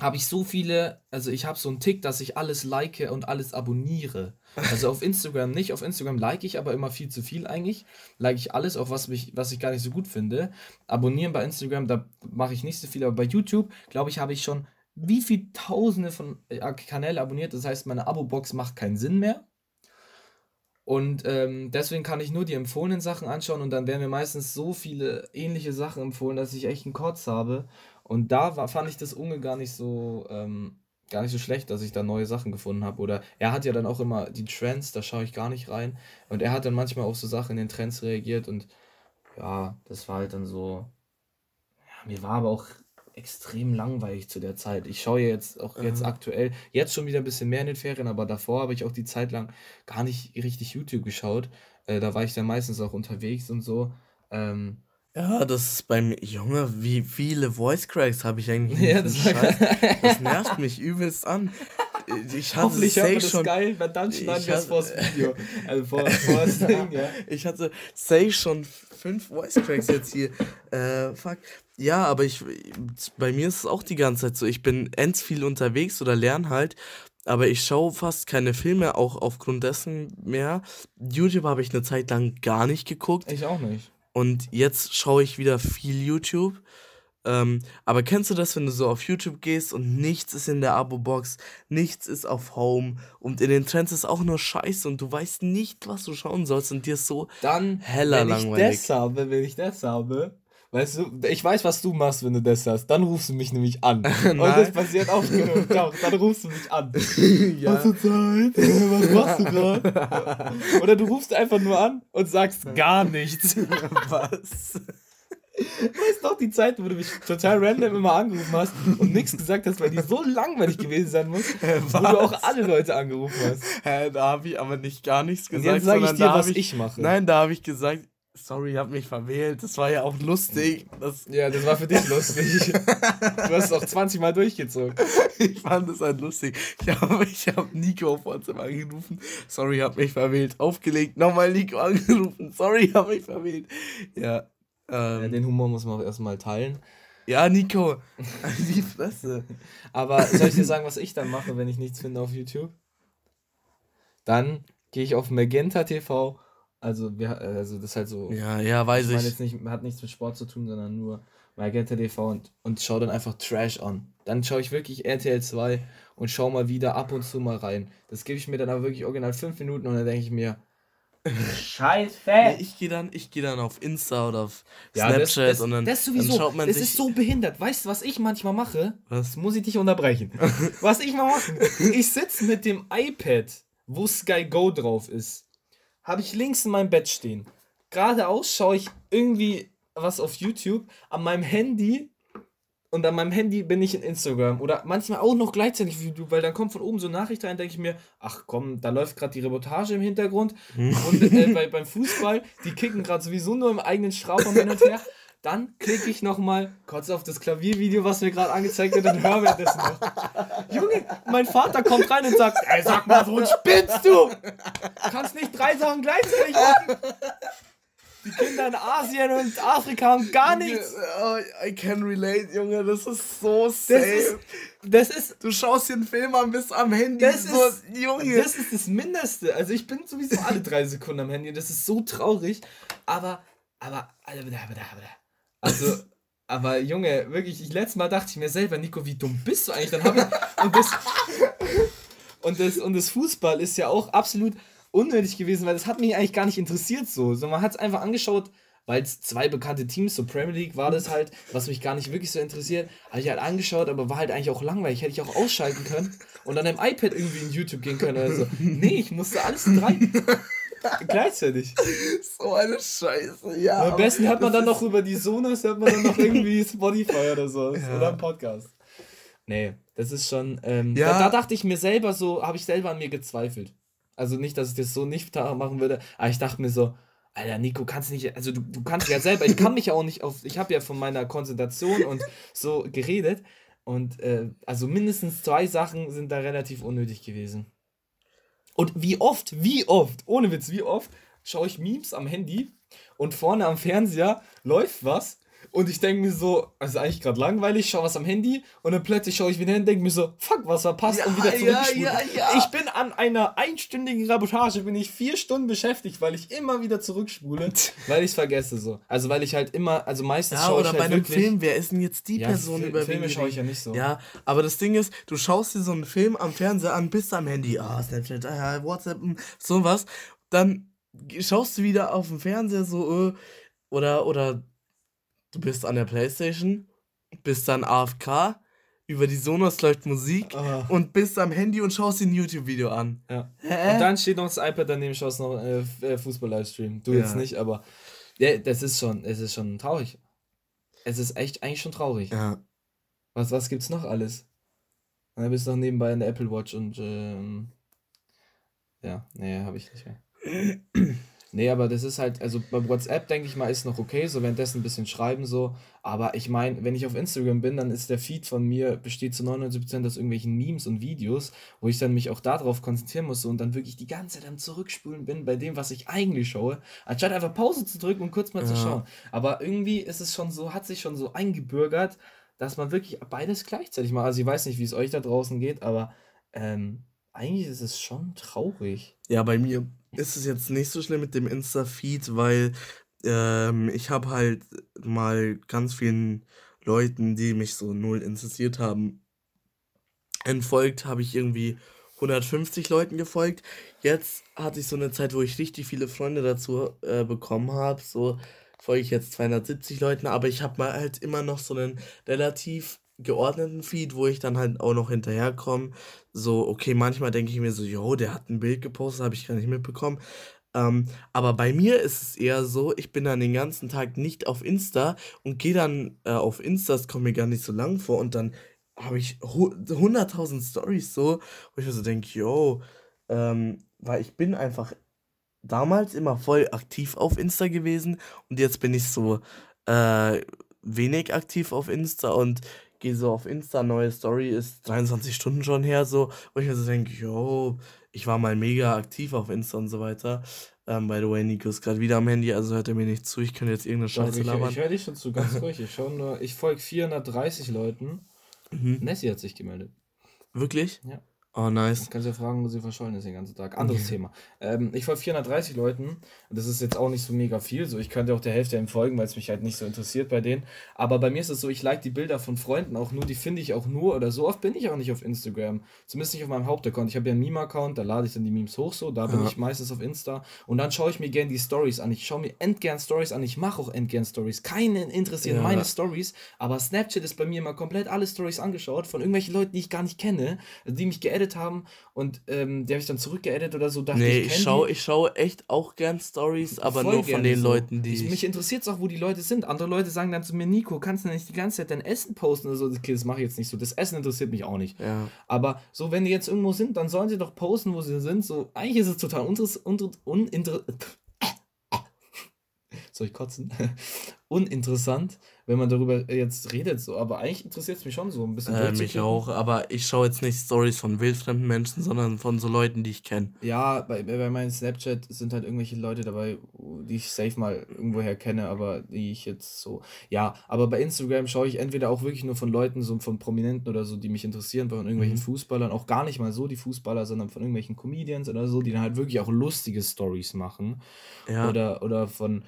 habe ich so viele, also ich habe so einen Tick, dass ich alles like und alles abonniere. Also auf Instagram nicht, auf Instagram like ich aber immer viel zu viel eigentlich. Like ich alles, auch was mich, was ich gar nicht so gut finde. Abonnieren bei Instagram, da mache ich nicht so viel, aber bei YouTube, glaube ich, habe ich schon wie viel Tausende von äh, Kanäle abonniert. Das heißt, meine Abo-Box macht keinen Sinn mehr. Und ähm, deswegen kann ich nur die empfohlenen Sachen anschauen und dann werden mir meistens so viele ähnliche Sachen empfohlen, dass ich echt einen Kotz habe. Und da war, fand ich das Unge gar nicht so, ähm, gar nicht so schlecht, dass ich da neue Sachen gefunden habe. Oder er hat ja dann auch immer die Trends, da schaue ich gar nicht rein. Und er hat dann manchmal auf so Sachen in den Trends reagiert und ja, das war halt dann so. Ja, mir war aber auch extrem langweilig zu der Zeit. Ich schaue jetzt auch jetzt mhm. aktuell, jetzt schon wieder ein bisschen mehr in den Ferien, aber davor habe ich auch die Zeit lang gar nicht richtig YouTube geschaut. Äh, da war ich dann meistens auch unterwegs und so. Ähm, ja, das ist beim Junge, wie viele Voice Cracks habe ich eigentlich? Ja, das, <laughs> das nervt mich übelst an. Ich hatte Hoffentlich hört man das schon, geil, weil dann schneiden wir es vor das Video. Also vor, <laughs> vor das Ding, ja. Ich hatte safe schon fünf Voice Cracks jetzt hier. Äh, fuck. Ja, aber ich, bei mir ist es auch die ganze Zeit so. Ich bin ends viel unterwegs oder lerne halt. Aber ich schaue fast keine Filme, auch aufgrund dessen mehr. YouTube habe ich eine Zeit lang gar nicht geguckt. Ich auch nicht. Und jetzt schaue ich wieder viel YouTube. Ähm, aber kennst du das, wenn du so auf YouTube gehst und nichts ist in der Abo-Box, nichts ist auf Home und in den Trends ist auch nur Scheiße und du weißt nicht, was du schauen sollst und dir ist so Dann, heller wenn langweilig. Ich das habe, wenn ich das habe, weißt du, ich weiß, was du machst, wenn du das hast. Dann rufst du mich nämlich an. <laughs> und das passiert auch genug. <laughs> Dann rufst du mich an. <laughs> ja. Hast du Zeit? Was machst du gerade? Oder du rufst einfach nur an und sagst gar nichts. was? Weißt du noch die Zeit, wo du mich total random immer angerufen hast und nichts gesagt hast, weil die so langweilig gewesen sein muss, äh, wo du auch alle Leute angerufen hast. Hä, da habe ich aber nicht gar nichts gesagt. Und jetzt sage ich dir, was ich, ich mache. Nein, da habe ich gesagt, sorry, habe mich verwählt. Das war ja auch lustig. Das <laughs> ja, das war für dich lustig. <laughs> du hast es auch 20 Mal durchgezogen. Ich fand es halt lustig. Ich habe ich hab Nico auf WhatsApp angerufen. Sorry, habe mich verwählt. Aufgelegt, nochmal Nico angerufen. Sorry, habe mich verwählt. Ja, ähm, ja, den Humor muss man auch erstmal teilen. Ja, Nico, <laughs> die Fresse. Aber soll ich dir sagen, was ich dann mache, wenn ich nichts finde auf YouTube? Dann gehe ich auf Magenta TV. Also, wir, also das ist halt so. Ja, ja, weiß ich. Meine jetzt nicht, hat nichts mit Sport zu tun, sondern nur Magenta TV und, und schaue dann einfach Trash an. Dann schaue ich wirklich RTL 2 und schaue mal wieder ab und zu mal rein. Das gebe ich mir dann aber wirklich original fünf Minuten und dann denke ich mir, Scheiß fett. Nee, ich gehe dann, geh dann auf Insta oder auf ja, Snapchat das, das, und dann, das sowieso, dann schaut man das sich. ist so behindert. Weißt du, was ich manchmal mache? Was? Muss ich dich unterbrechen. <laughs> was ich mal mache? Ich sitze mit dem iPad, wo Sky Go drauf ist. Habe ich links in meinem Bett stehen. Geradeaus schaue ich irgendwie was auf YouTube. An meinem Handy und an meinem Handy bin ich in Instagram oder manchmal auch noch gleichzeitig YouTube, weil dann kommt von oben so eine Nachricht rein, denke ich mir, ach komm, da läuft gerade die Reportage im Hintergrund <laughs> und äh, bei, beim Fußball, die kicken gerade sowieso nur im eigenen Strafraum hin und her. Dann klicke ich nochmal kurz auf das Klaviervideo, was mir gerade angezeigt wird, und höre das noch. Junge, mein Vater kommt rein und sagt, ey, sag mal, wo spinnst du? Du kannst nicht drei Sachen gleichzeitig machen. Die Kinder in Asien und Afrika haben gar nichts. Oh, I can relate, Junge. Das ist so safe. Das ist, das ist du schaust dir einen Film an, bist am Handy. Das, so, ist, Junge. das ist das Mindeste. Also ich bin sowieso alle drei Sekunden am Handy. Das ist so traurig. Aber, aber, also, aber Junge, wirklich, ich letztes Mal dachte ich mir selber, Nico, wie dumm bist du eigentlich? Dann habe ich und das und das und das Fußball ist ja auch absolut unnötig gewesen, weil das hat mich eigentlich gar nicht interessiert so. so man hat es einfach angeschaut, weil es zwei bekannte Teams, so Premier League war das halt, was mich gar nicht wirklich so interessiert, habe ich halt angeschaut, aber war halt eigentlich auch langweilig. Hätte ich auch ausschalten können und dann im iPad irgendwie in YouTube gehen können oder so. Nee, ich musste alles drei. <laughs> Gleichzeitig. So eine Scheiße, ja. am besten hat man dann noch über die Sonos, hört man dann noch <laughs> irgendwie Spotify oder so. Ja. Oder einen Podcast. Nee, das ist schon. Ähm, ja. da, da dachte ich mir selber so, habe ich selber an mir gezweifelt. Also nicht, dass ich das so nicht machen würde, aber ich dachte mir so, Alter, Nico, kannst nicht, also du, du kannst ja selber, ich kann mich ja auch nicht auf, ich habe ja von meiner Konzentration und so geredet und äh, also mindestens zwei Sachen sind da relativ unnötig gewesen. Und wie oft, wie oft, ohne Witz, wie oft schaue ich Memes am Handy und vorne am Fernseher läuft was und ich denke mir so, also eigentlich gerade langweilig, schaue was am Handy und dann plötzlich schaue ich wieder hin und denke mir so, fuck, was verpasst ja, und wieder zurückgespult. Ja, ja, ich bin an einer einstündigen Reportage, bin ich vier Stunden beschäftigt, weil ich immer wieder zurückspule, <laughs> weil ich es vergesse so. Also weil ich halt immer, also meistens ja, schaue ich halt bei einem Film, wer ist denn jetzt die Person über Filme schaue ich ja nicht so. Ja, aber das Ding ist, du schaust dir so einen Film am Fernseher an, bist am Handy, ah, oh, Snapchat, ah, WhatsApp, hm, sowas, dann schaust du wieder auf dem Fernseher so, äh, oder, oder du bist an der Playstation, bist dann AFK, über die Sonos läuft Musik oh. und bist am Handy und schaust dir ein YouTube-Video an. Ja. Hä? Und dann steht noch das iPad daneben, schaust noch äh, äh, Fußball-Livestream. Du ja. jetzt nicht, aber ja, das ist schon, es ist schon traurig. Es ist echt eigentlich schon traurig. Ja. Was, was gibt's noch alles? Dann bist du noch nebenbei in der Apple Watch und ähm, ja, nee, habe ich nicht mehr. <clears throat> Nee, aber das ist halt, also bei WhatsApp denke ich mal, ist noch okay, so währenddessen ein bisschen schreiben so. Aber ich meine, wenn ich auf Instagram bin, dann ist der Feed von mir, besteht zu 99% aus irgendwelchen Memes und Videos, wo ich dann mich auch darauf konzentrieren muss so, und dann wirklich die ganze Zeit am Zurückspulen bin bei dem, was ich eigentlich schaue, anstatt einfach Pause zu drücken und kurz mal ja. zu schauen. Aber irgendwie ist es schon so, hat sich schon so eingebürgert, dass man wirklich beides gleichzeitig macht. Also ich weiß nicht, wie es euch da draußen geht, aber ähm, eigentlich ist es schon traurig. Ja, bei mir ist es jetzt nicht so schlimm mit dem Insta-Feed, weil ähm, ich habe halt mal ganz vielen Leuten, die mich so null interessiert haben, entfolgt, habe ich irgendwie 150 Leuten gefolgt. Jetzt hatte ich so eine Zeit, wo ich richtig viele Freunde dazu äh, bekommen habe. So folge ich jetzt 270 Leuten, aber ich habe mal halt immer noch so einen relativ geordneten Feed, wo ich dann halt auch noch hinterherkomme. So, okay, manchmal denke ich mir so, yo, der hat ein Bild gepostet, habe ich gar nicht mitbekommen. Ähm, aber bei mir ist es eher so, ich bin dann den ganzen Tag nicht auf Insta und gehe dann äh, auf Insta, das kommt mir gar nicht so lang vor und dann habe ich 100.000 Stories so, wo ich mir so denke, yo, ähm, weil ich bin einfach damals immer voll aktiv auf Insta gewesen und jetzt bin ich so äh, wenig aktiv auf Insta und gehe so auf Insta, neue Story ist 23 Stunden schon her, so, wo ich mir so denke, yo, ich war mal mega aktiv auf Insta und so weiter. Ähm, by the way, Nico ist gerade wieder am Handy, also hört er mir nicht zu. Ich könnte jetzt irgendeine Scheiße ich, labern. Ich höre dich schon zu, ganz <laughs> ruhig. Ich ich folge 430 Leuten. Mhm. Nessie hat sich gemeldet. Wirklich? Ja. Oh, nice. Kannst ja fragen, wo sie verschollen ist den ganzen Tag. Anderes Thema. Ähm, ich folge 430 Leuten. Das ist jetzt auch nicht so mega viel. So, ich könnte auch der Hälfte ihm folgen, weil es mich halt nicht so interessiert bei denen. Aber bei mir ist es so, ich like die Bilder von Freunden auch nur. Die finde ich auch nur. Oder so oft bin ich auch nicht auf Instagram. Zumindest nicht auf meinem Hauptaccount. Ich habe ja einen Meme-Account, da lade ich dann die Memes hoch so. Da bin ja. ich meistens auf Insta. Und dann schaue ich mir gerne die Stories an. Ich schaue mir endgern Stories an. Ich mache auch endgern Stories. Keinen interessieren ja. meine Stories. Aber Snapchat ist bei mir immer komplett alle Stories angeschaut von irgendwelchen Leuten, die ich gar nicht kenne, die mich geedit haben. Und ähm, die habe ich dann zurückgeedit oder so. Dachte, nee, ich, ich schaue ich schau echt auch gern Stories, aber nur von den so. Leuten, die. Ich, mich interessiert es auch, wo die Leute sind. Andere Leute sagen dann zu mir, Nico, kannst du nicht die ganze Zeit dein Essen posten oder so? Okay, das mache ich jetzt nicht so. Das Essen interessiert mich auch nicht. Ja. Aber so, wenn die jetzt irgendwo sind, dann sollen sie doch posten, wo sie sind. So, eigentlich ist es total uninteressant. <laughs> Soll ich kotzen? <laughs> uninteressant, wenn man darüber jetzt redet, so. Aber eigentlich interessiert es mich schon so ein bisschen. Äh, mich auch, aber ich schaue jetzt nicht Stories von wildfremden Menschen, sondern von so Leuten, die ich kenne. Ja, bei, bei meinem Snapchat sind halt irgendwelche Leute dabei, die ich safe mal irgendwoher kenne, aber die ich jetzt so. Ja, aber bei Instagram schaue ich entweder auch wirklich nur von Leuten, so von Prominenten oder so, die mich interessieren, von irgendwelchen mhm. Fußballern, auch gar nicht mal so die Fußballer, sondern von irgendwelchen Comedians oder so, die dann halt wirklich auch lustige Stories machen. Ja. Oder, oder von äh,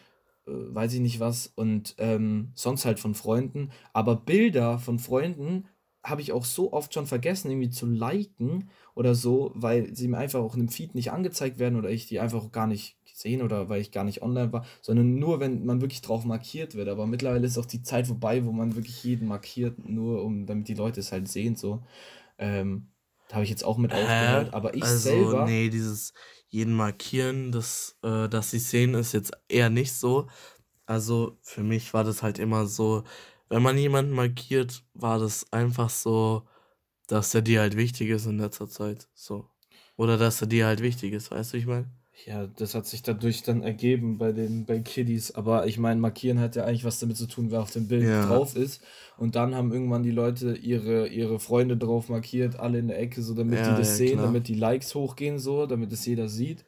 weiß ich nicht was und ähm, sonst halt von Freunden. Aber Bilder von Freunden habe ich auch so oft schon vergessen, irgendwie zu liken oder so, weil sie mir einfach auch in einem Feed nicht angezeigt werden oder ich die einfach gar nicht gesehen oder weil ich gar nicht online war, sondern nur, wenn man wirklich drauf markiert wird. Aber mittlerweile ist auch die Zeit vorbei, wo man wirklich jeden markiert, nur um, damit die Leute es halt sehen, so. Ähm, da habe ich jetzt auch mit aufgehört, aber ich also, selber. Nee, dieses jeden markieren, das, äh, dass sie sehen, ist jetzt eher nicht so. Also für mich war das halt immer so, wenn man jemanden markiert, war das einfach so, dass er dir halt wichtig ist in letzter Zeit. So. Oder dass er dir halt wichtig ist, weißt du, ich meine? Ja, das hat sich dadurch dann ergeben bei den bei Kiddies. Aber ich meine, markieren hat ja eigentlich was damit zu tun, wer auf dem Bild ja. drauf ist. Und dann haben irgendwann die Leute ihre, ihre Freunde drauf markiert, alle in der Ecke, so damit ja, die das ja, sehen, klar. damit die Likes hochgehen, so, damit es jeder sieht.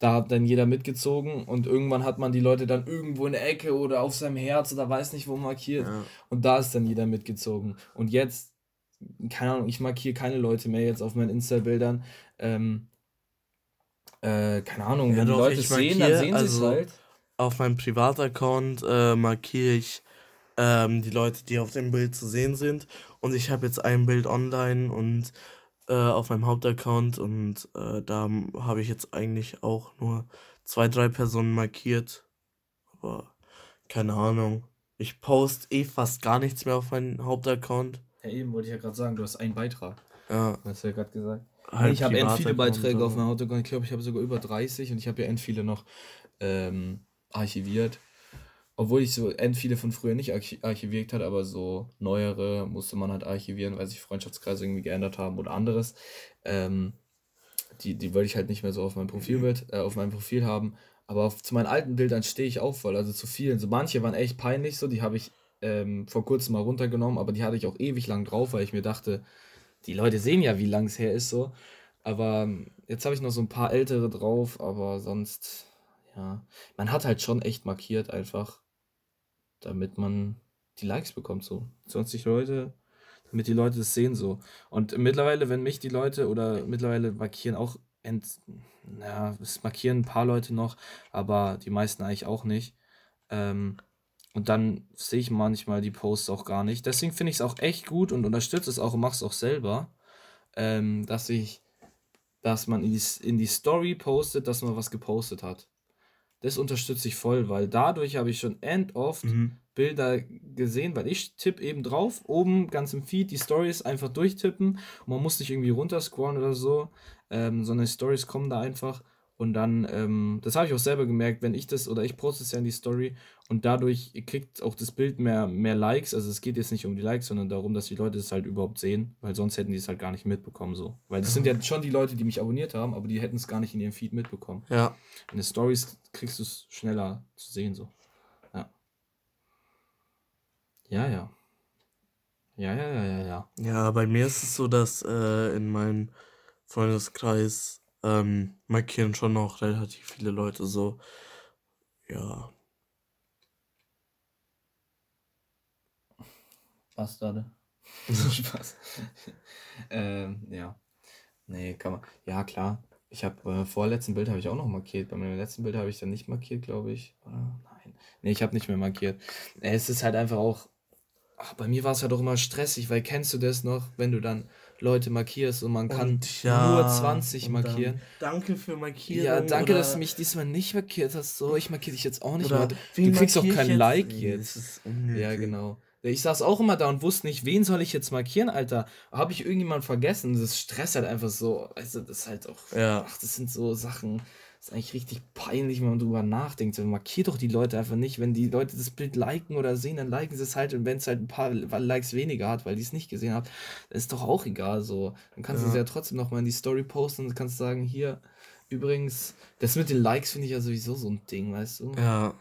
Da hat dann jeder mitgezogen und irgendwann hat man die Leute dann irgendwo in der Ecke oder auf seinem Herz oder weiß nicht wo markiert. Und da ist dann jeder mitgezogen. Und jetzt, keine Ahnung, ich markiere keine Leute mehr jetzt auf meinen Insta-Bildern. Ähm, äh, keine Ahnung, wenn ja, die Leute es sehen, dann sehen also, sie es halt. Auf meinem Privataccount äh, markiere ich ähm, die Leute, die auf dem Bild zu sehen sind. Und ich habe jetzt ein Bild online und äh, auf meinem Hauptaccount und äh, da habe ich jetzt eigentlich auch nur zwei, drei Personen markiert. Aber keine Ahnung. Ich poste eh fast gar nichts mehr auf meinem Hauptaccount. Ja, eben wollte ich ja gerade sagen, du hast einen Beitrag. Ja. Hast du ja gerade gesagt. Halt ich habe end viele Beiträge auf meinem Autogramm. Ich glaube, ich habe sogar über 30 und ich habe ja end viele noch ähm, archiviert. Obwohl ich so end viele von früher nicht archiviert hat, aber so neuere musste man halt archivieren, weil sich Freundschaftskreise irgendwie geändert haben oder anderes. Ähm, die, die wollte ich halt nicht mehr so auf meinem Profilbild, äh, auf meinem Profil haben. Aber auf, zu meinen alten Bildern stehe ich auch voll, also zu vielen. So manche waren echt peinlich, so die habe ich ähm, vor kurzem mal runtergenommen, aber die hatte ich auch ewig lang drauf, weil ich mir dachte, die Leute sehen ja, wie lang es her ist, so. Aber ähm, jetzt habe ich noch so ein paar ältere drauf, aber sonst, ja. Man hat halt schon echt markiert, einfach, damit man die Likes bekommt, so. 20 Leute, damit die Leute es sehen, so. Und mittlerweile, wenn mich die Leute oder mittlerweile markieren auch, ent, ja, es markieren ein paar Leute noch, aber die meisten eigentlich auch nicht. Ähm, und dann sehe ich manchmal die Posts auch gar nicht. Deswegen finde ich es auch echt gut und unterstütze es auch und mache es auch selber, ähm, dass ich, dass man in die, in die Story postet, dass man was gepostet hat. Das unterstütze ich voll, weil dadurch habe ich schon end oft mhm. Bilder gesehen, weil ich tippe eben drauf, oben ganz im Feed die Stories einfach durchtippen man muss nicht irgendwie runterscrollen oder so, ähm, sondern die Stories kommen da einfach Und dann, ähm, das habe ich auch selber gemerkt, wenn ich das oder ich poste es ja in die Story und dadurch kriegt auch das Bild mehr, mehr Likes. Also es geht jetzt nicht um die Likes, sondern darum, dass die Leute es halt überhaupt sehen, weil sonst hätten die es halt gar nicht mitbekommen. so. Weil das sind ja schon die Leute, die mich abonniert haben, aber die hätten es gar nicht in ihrem Feed mitbekommen. Ja. In den Stories kriegst du es schneller zu sehen, so. Ja. Ja, ja. Ja, ja, ja, ja, ja. Ja, bei mir ist es so, dass äh, in meinem Freundeskreis ähm, markieren schon noch relativ viele Leute so. Ja. Was gerade? <laughs> Spaß. <laughs> ähm, ja. Nee, kann man. Ja, klar. Ich habe äh, vorletzten Bild habe ich auch noch markiert. Bei meinem letzten Bild habe ich dann nicht markiert, glaube ich. Oder? Nein. Nee, ich habe nicht mehr markiert. Es ist halt einfach auch. Ach, bei mir war es halt auch immer stressig, weil kennst du das noch, wenn du dann Leute markierst und man kann und ja, nur 20 markieren. danke für markieren. Ja, danke, dass du mich diesmal nicht markiert hast. So, ich markiere dich jetzt auch nicht mehr. Du kriegst auch kein jetzt? Like jetzt. Ja, genau. Ich saß auch immer da und wusste nicht, wen soll ich jetzt markieren, Alter. Habe ich irgendjemand vergessen? Das Stress halt einfach so. Also, das ist halt auch. Ja. Ach, das sind so Sachen ist eigentlich richtig peinlich, wenn man drüber nachdenkt. So, markiert doch die Leute einfach nicht. Wenn die Leute das Bild liken oder sehen, dann liken sie es halt. Und wenn es halt ein paar Likes weniger hat, weil die es nicht gesehen haben, ist doch auch egal. So. Dann kannst du es ja trotzdem nochmal in die Story posten und kannst sagen, hier, übrigens, das mit den Likes finde ich ja sowieso so ein Ding, weißt du? Ja.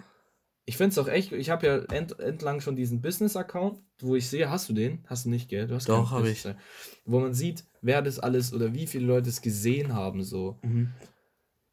Ich finde es auch echt, ich habe ja ent, entlang schon diesen Business-Account, wo ich sehe, hast du den? Hast du nicht, gell? Du hast Doch, habe ich. Wo man sieht, wer das alles oder wie viele Leute es gesehen haben, so. Mhm.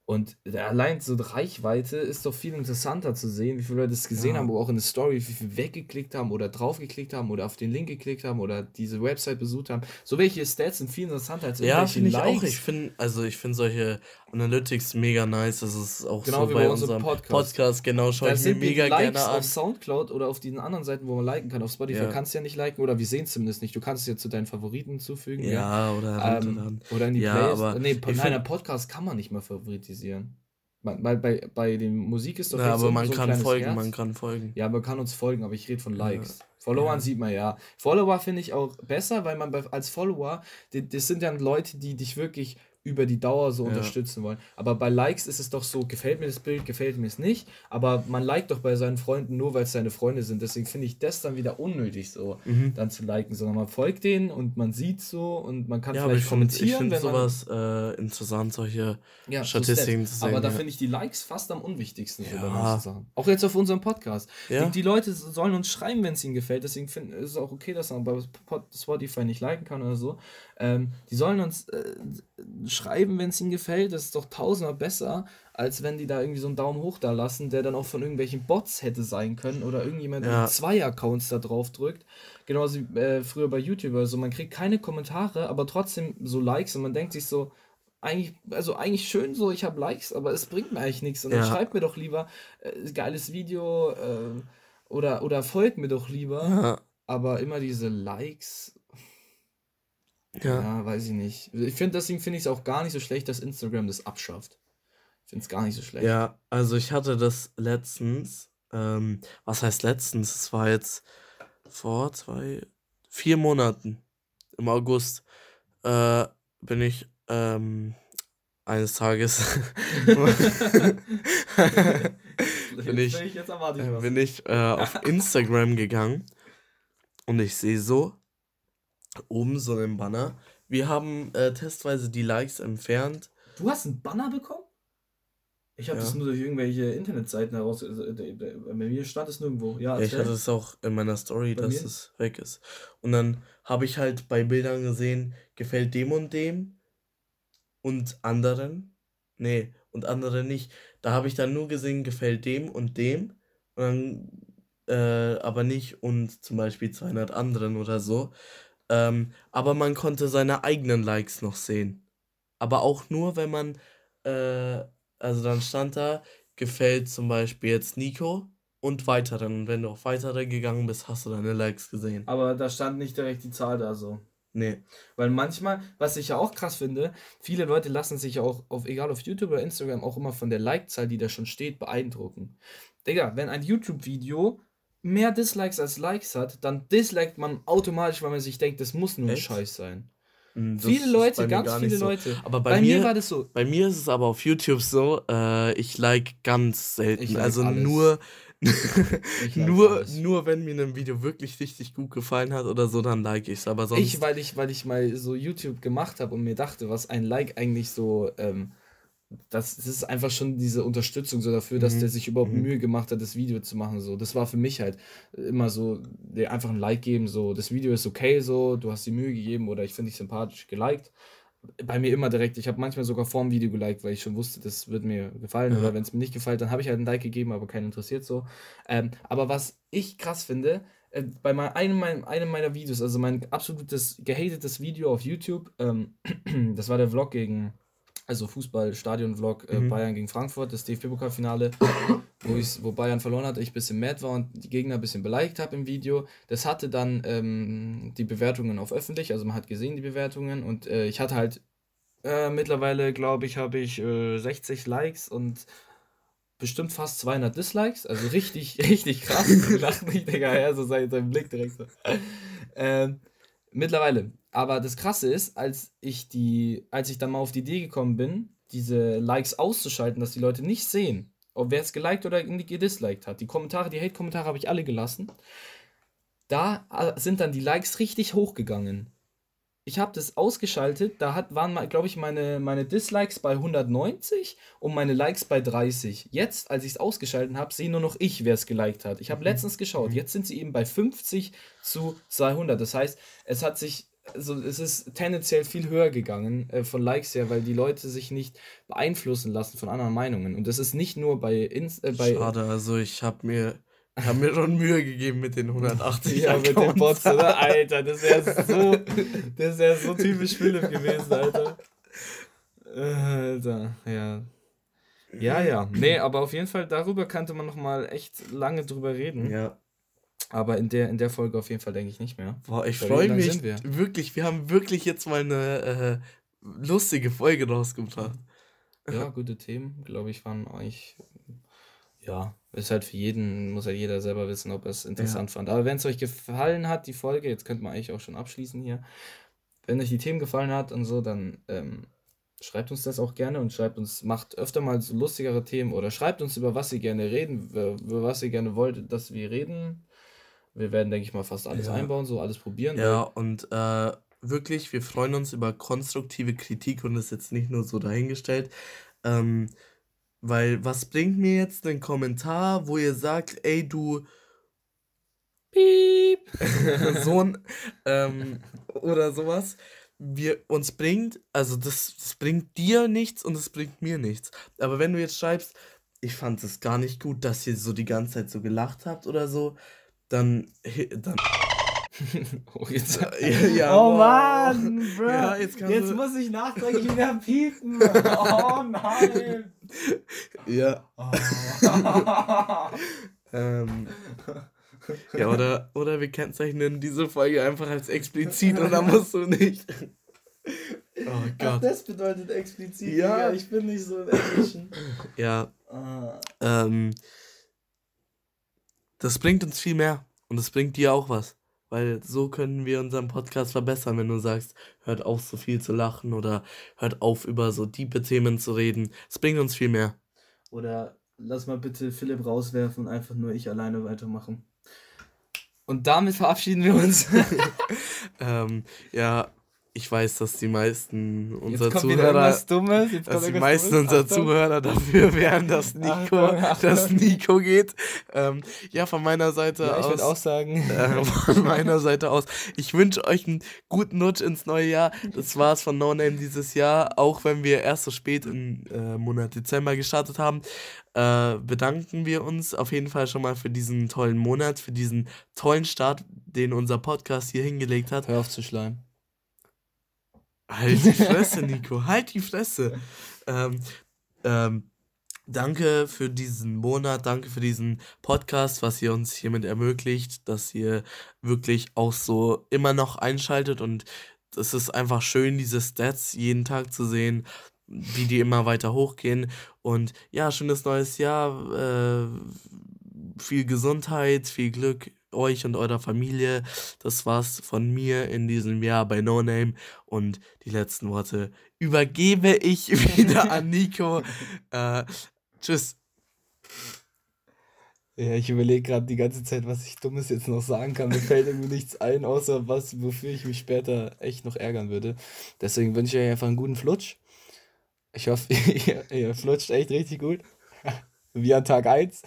Und allein so Reichweite ist doch viel interessanter zu sehen, wie viele Leute es gesehen ja. haben, wo auch in der Story, wie viel weggeklickt haben oder draufgeklickt haben oder auf den Link geklickt haben oder diese Website besucht haben. So welche Stats sind viel interessanter als Ja, finde ich auch. Ich finde, also ich finde solche Analytics mega nice. Das ist auch genau so bei, bei unserem Podcast. Podcast. Genau, schaue ich mir mega gerne an. auf Soundcloud oder auf diesen anderen Seiten, wo man liken kann. Auf Spotify ja. kannst du ja nicht liken oder wir sehen es zumindest nicht. Du kannst es ja zu deinen Favoriten hinzufügen. Ja, ja. oder ähm, oder in die ja, Playlist. Aber nee, bei einer Podcast kann man nicht mal favoritisieren. Weil bei, bei den Musik ist doch Ja, aber so, man so kann folgen, Herz. man kann folgen. Ja, man kann uns folgen, aber ich rede von Likes. Ja. Followern ja. sieht man ja. Follower finde ich auch besser, weil man bei, als Follower, das sind dann Leute, die dich wirklich über die Dauer so ja. unterstützen wollen. Aber bei Likes ist es doch so, gefällt mir das Bild, gefällt mir es nicht. Aber man liked doch bei seinen Freunden nur, weil es seine Freunde sind. Deswegen finde ich das dann wieder unnötig, so mhm. dann zu liken, sondern man folgt denen und man sieht so und man kann ja, vielleicht kommentieren. Ich finde sowas äh, interessant, solche ja, Statistiken zu sehen. Aber da finde ich die Likes fast am unwichtigsten ja. Auch jetzt auf unserem Podcast. Die, die, Leute sollen uns schreiben, wenn es ihnen gefällt. Deswegen find, ist es auch okay, dass man bei Spotify nicht liken kann oder so. Ähm, die sollen uns äh, schreiben, wenn es ihnen gefällt. Das ist doch tausendmal besser, als wenn die da irgendwie so einen Daumen hoch da lassen, der dann auch von irgendwelchen Bots hätte sein können oder irgendjemand ja. mit zwei Accounts da drauf drückt. Genauso wie äh, früher bei YouTube. Also man kriegt keine Kommentare, aber trotzdem so Likes und man denkt sich so, eigentlich, also eigentlich schön so, ich habe Likes, aber es bringt mir eigentlich nichts. Und ja. dann schreibt mir doch lieber äh, geiles Video äh, oder, oder folgt mir doch lieber. Ja. Aber immer diese Likes ja. ja, weiß ich nicht. Ich finde, deswegen finde ich es auch gar nicht so schlecht, dass Instagram das abschafft. Ich finde es gar nicht so schlecht. Ja, also ich hatte das letztens, ähm, was heißt letztens? Es war jetzt vor zwei, vier Monaten, im August, äh, bin ich ähm, eines Tages <laughs> bin ich, äh, bin ich äh, auf Instagram gegangen und ich sehe so oben so einen Banner. Wir haben äh, testweise die Likes entfernt. Du hast einen Banner bekommen? Ich habe ja. das nur durch irgendwelche Internetseiten heraus. Also, äh, bei mir stand es nirgendwo. Ja, ich hatte es auch in meiner Story, bei dass mir? es weg ist. Und dann habe ich halt bei Bildern gesehen, gefällt dem und dem und anderen. Nee, und anderen nicht. Da habe ich dann nur gesehen, gefällt dem und dem. Und dann, äh, aber nicht und zum Beispiel 200 anderen oder so. Ähm, aber man konnte seine eigenen Likes noch sehen. Aber auch nur, wenn man, äh, also dann stand da, gefällt zum Beispiel jetzt Nico und weiteren. Und wenn du auf weitere gegangen bist, hast du deine Likes gesehen. Aber da stand nicht direkt die Zahl da so. Nee. Weil manchmal, was ich ja auch krass finde, viele Leute lassen sich auch, auf, egal auf YouTube oder Instagram, auch immer von der Like-Zahl, die da schon steht, beeindrucken. Digga, wenn ein YouTube-Video mehr Dislikes als Likes hat, dann disliked man automatisch, weil man sich denkt, das muss nur ein Scheiß sein. Hm, das viele Leute, ganz viele so. Leute. Aber bei, bei mir, mir, war das so. Bei mir ist es aber auf YouTube so, äh, ich like ganz selten. Like also alles. nur <laughs> nur, nur wenn mir ein Video wirklich richtig gut gefallen hat oder so, dann like ich es. Aber sonst. Ich, weil ich, weil ich mal so YouTube gemacht habe und mir dachte, was ein Like eigentlich so. Ähm, das, das ist einfach schon diese Unterstützung so dafür, dass mhm. der sich überhaupt mhm. Mühe gemacht hat, das Video zu machen. So, das war für mich halt immer so, der einfach ein Like geben, so, das Video ist okay, so, du hast die Mühe gegeben oder ich finde dich sympathisch geliked bei mir immer direkt. Ich habe manchmal sogar vor dem Video geliked, weil ich schon wusste, das wird mir gefallen. Ja. Oder wenn es mir nicht gefällt, dann habe ich halt ein Like gegeben, aber keinen interessiert so. Ähm, aber was ich krass finde, äh, bei mein, einem, mein, einem meiner Videos, also mein absolutes gehatetes Video auf YouTube, ähm, <clears throat> das war der Vlog gegen also Fußball-Stadion-Vlog äh, mhm. Bayern gegen Frankfurt, das DFB-Pokalfinale, wo, wo Bayern verloren hat, ich ein bisschen mad war und die Gegner ein bisschen beleidigt habe im Video. Das hatte dann ähm, die Bewertungen auf öffentlich, also man hat gesehen die Bewertungen und äh, ich hatte halt äh, mittlerweile, glaube ich, habe ich 60 äh, Likes und bestimmt fast 200 Dislikes, also richtig, <laughs> richtig krass. Lach nicht, Digga, ja, so sei sein Blick direkt so. Ähm, mittlerweile aber das Krasse ist, als ich die, als ich dann mal auf die Idee gekommen bin, diese Likes auszuschalten, dass die Leute nicht sehen, ob wer es geliked oder gedisliked hat. Die Kommentare, die Hate-Kommentare habe ich alle gelassen. Da äh, sind dann die Likes richtig hochgegangen ich habe das ausgeschaltet, da hat, waren, glaube ich, meine, meine Dislikes bei 190 und meine Likes bei 30. Jetzt, als ich es ausgeschaltet habe, sehe nur noch ich, wer es geliked hat. Ich habe mhm. letztens geschaut, mhm. jetzt sind sie eben bei 50 zu 200. Das heißt, es hat sich, also es ist tendenziell viel höher gegangen äh, von Likes her, weil die Leute sich nicht beeinflussen lassen von anderen Meinungen. Und das ist nicht nur bei... Inst äh, bei Schade, also ich habe mir ich habe mir schon Mühe gegeben mit den 180 Ja, mit den Bots, oder? Alter, das wäre <laughs> so, das wäre so typisch Philipp gewesen, Alter. Alter, ja. Ja, ja. Nee, aber auf jeden Fall, darüber könnte man noch mal echt lange drüber reden. Ja. Aber in der, in der Folge auf jeden Fall denke ich nicht mehr. Boah, ich freue mich wir? wirklich. Wir haben wirklich jetzt mal eine äh, lustige Folge rausgebracht. Ja, gute Themen, glaube ich, waren eigentlich ja, ist halt für jeden, muss halt jeder selber wissen, ob er es interessant ja. fand. Aber wenn es euch gefallen hat, die Folge, jetzt könnte man eigentlich auch schon abschließen hier. Wenn euch die Themen gefallen hat und so, dann ähm, schreibt uns das auch gerne und schreibt uns, macht öfter mal so lustigere Themen oder schreibt uns, über was ihr gerne reden, über was ihr gerne wollt, dass wir reden. Wir werden, denke ich mal, fast alles ja. einbauen, so alles probieren. Ja, und äh, wirklich, wir freuen uns über konstruktive Kritik und das ist jetzt nicht nur so dahingestellt. Ähm, weil was bringt mir jetzt ein Kommentar, wo ihr sagt, ey du Piep, <laughs> Sohn <laughs> ähm, oder sowas. Wir, uns bringt, also das, das bringt dir nichts und es bringt mir nichts. Aber wenn du jetzt schreibst, ich fand es gar nicht gut, dass ihr so die ganze Zeit so gelacht habt oder so, dann, dann <laughs> oh, jetzt, <laughs> ja, ja, oh Mann, Bro. Ja, jetzt, jetzt muss ich nachträglich wieder <laughs> piepen. Oh nein. Ja. Oh. ähm, ja, oder, oder wir kennzeichnen diese Folge einfach als explizit und dann musst du nicht. Oh Gott. Ach, das bedeutet explizit. Ja. ja. Ich bin nicht so im Englischen. Ja. Ah. Ähm, das bringt uns viel mehr. Und das bringt dir auch was. Weil so können wir unseren Podcast verbessern, wenn du sagst, hört auf, so viel zu lachen oder hört auf, über so tiefe Themen zu reden. Es bringt uns viel mehr. Oder lass mal bitte Philipp rauswerfen und einfach nur ich alleine weitermachen. Und damit verabschieden wir uns. <laughs> ähm, ja, ich weiß, dass die meisten unserer Zuhörer, Dummes, dass die meisten unserer Zuhörer dafür wären, dass <laughs> Nico, Achtung, Achtung. dass Nico geht. Ähm, ja, von meiner Seite ja, ich aus. Ich würde auch sagen. <laughs> Äh, von meiner Seite aus. Ich wünsche euch einen guten Nutsch ins neue Jahr. Das war's von No Name dieses Jahr, auch wenn wir erst so spät im äh, Monat Dezember gestartet haben. Äh, bedanken wir uns auf jeden Fall schon mal für diesen tollen Monat, für diesen tollen Start, den unser Podcast hier hingelegt hat. Hör auf zu schleimen. Halt die <laughs> Fresse, Nico, halt die Fresse. Ähm, ähm, danke für diesen Monat, danke für diesen Podcast, was ihr uns hiermit ermöglicht, dass ihr wirklich auch so immer noch einschaltet und es ist einfach schön, diese Stats jeden Tag zu sehen, wie die immer weiter hochgehen. Und ja, schönes neues Jahr, äh, viel Gesundheit, viel Glück euch und eurer Familie. Das war's von mir in diesem Jahr bei No Name. Und die letzten Worte übergebe ich <laughs> wieder an Nico. äh, tschüss. Ja, ich überlege gerade die ganze Zeit, was ich Dummes jetzt noch sagen kann. Mir fällt irgendwie nichts ein, außer was, wofür ich mich später echt noch ärgern würde. Deswegen wünsche ich euch einfach einen guten Flutsch. Ich hoffe, <laughs> ihr, ihr flutscht echt richtig gut. <laughs> Wie an Tag 1.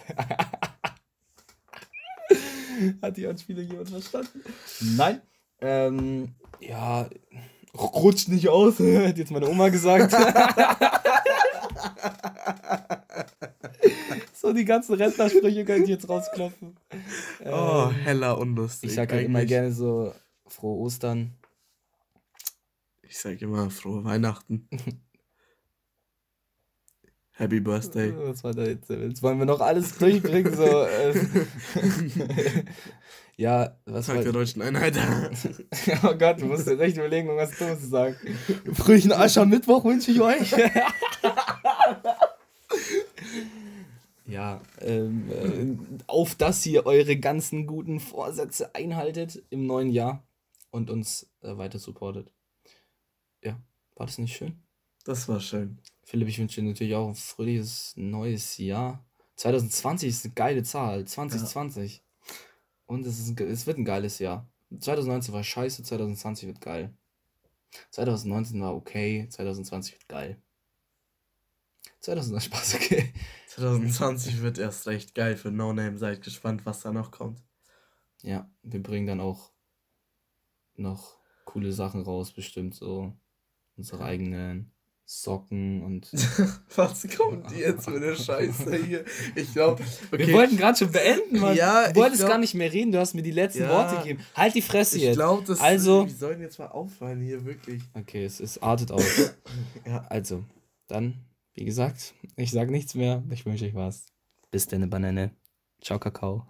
<laughs> Hat die Anspielung jemand verstanden? Nein. Ähm, ja, rutscht nicht aus, <laughs> hat jetzt meine Oma gesagt. <laughs> so die ganzen Rentnersprüche könnte ich jetzt rausklopfen. Oh, ähm, heller unlustig. Ich sage halt immer gerne so frohe Ostern. Ich sage immer frohe Weihnachten. Happy Birthday. <laughs> Was war da jetzt? Jetzt wollen wir noch alles durchbringen. So, äh, <laughs> ja, was Tag der deutschen Einheit. <laughs> oh Gott, du musst dir recht überlegen, was du zu sagen. Fröhlichen Aschermittwoch wünsche ich euch. ja, ähm, äh, auf dass ihr eure ganzen guten Vorsätze einhaltet im neuen Jahr und uns äh, weiter supportet. Ja, war das nicht schön? Das war schön. Philipp, ich wünsche dir natürlich auch ein fröhliches neues Jahr. 2020 ist eine geile Zahl. 2020. Ja. Und es, ist ein, es wird ein geiles Jahr. 2019 war scheiße, 2020 wird geil. 2019 war okay, 2020 wird geil. 2020 <laughs> Spaß, okay. 2020 wird erst recht geil für No Name. Seid gespannt, was da noch kommt. Ja, wir bringen dann auch noch coole Sachen raus, bestimmt so. Unsere eigenen Socken und. <laughs> Was kommt jetzt für eine Scheiße hier? Ich glaube. Okay. Wir wollten gerade schon beenden, Mann. Ja, du wolltest glaub, gar nicht mehr reden, du hast mir die letzten ja, Worte gegeben. Halt die Fresse ich jetzt. Ich glaube, das also, Wir sollen jetzt mal aufhören hier, wirklich. Okay, es, es artet aus. <laughs> ja. Also, dann, wie gesagt, ich sage nichts mehr. Ich wünsche euch was. Bis denn, Banane. Ciao, Kakao.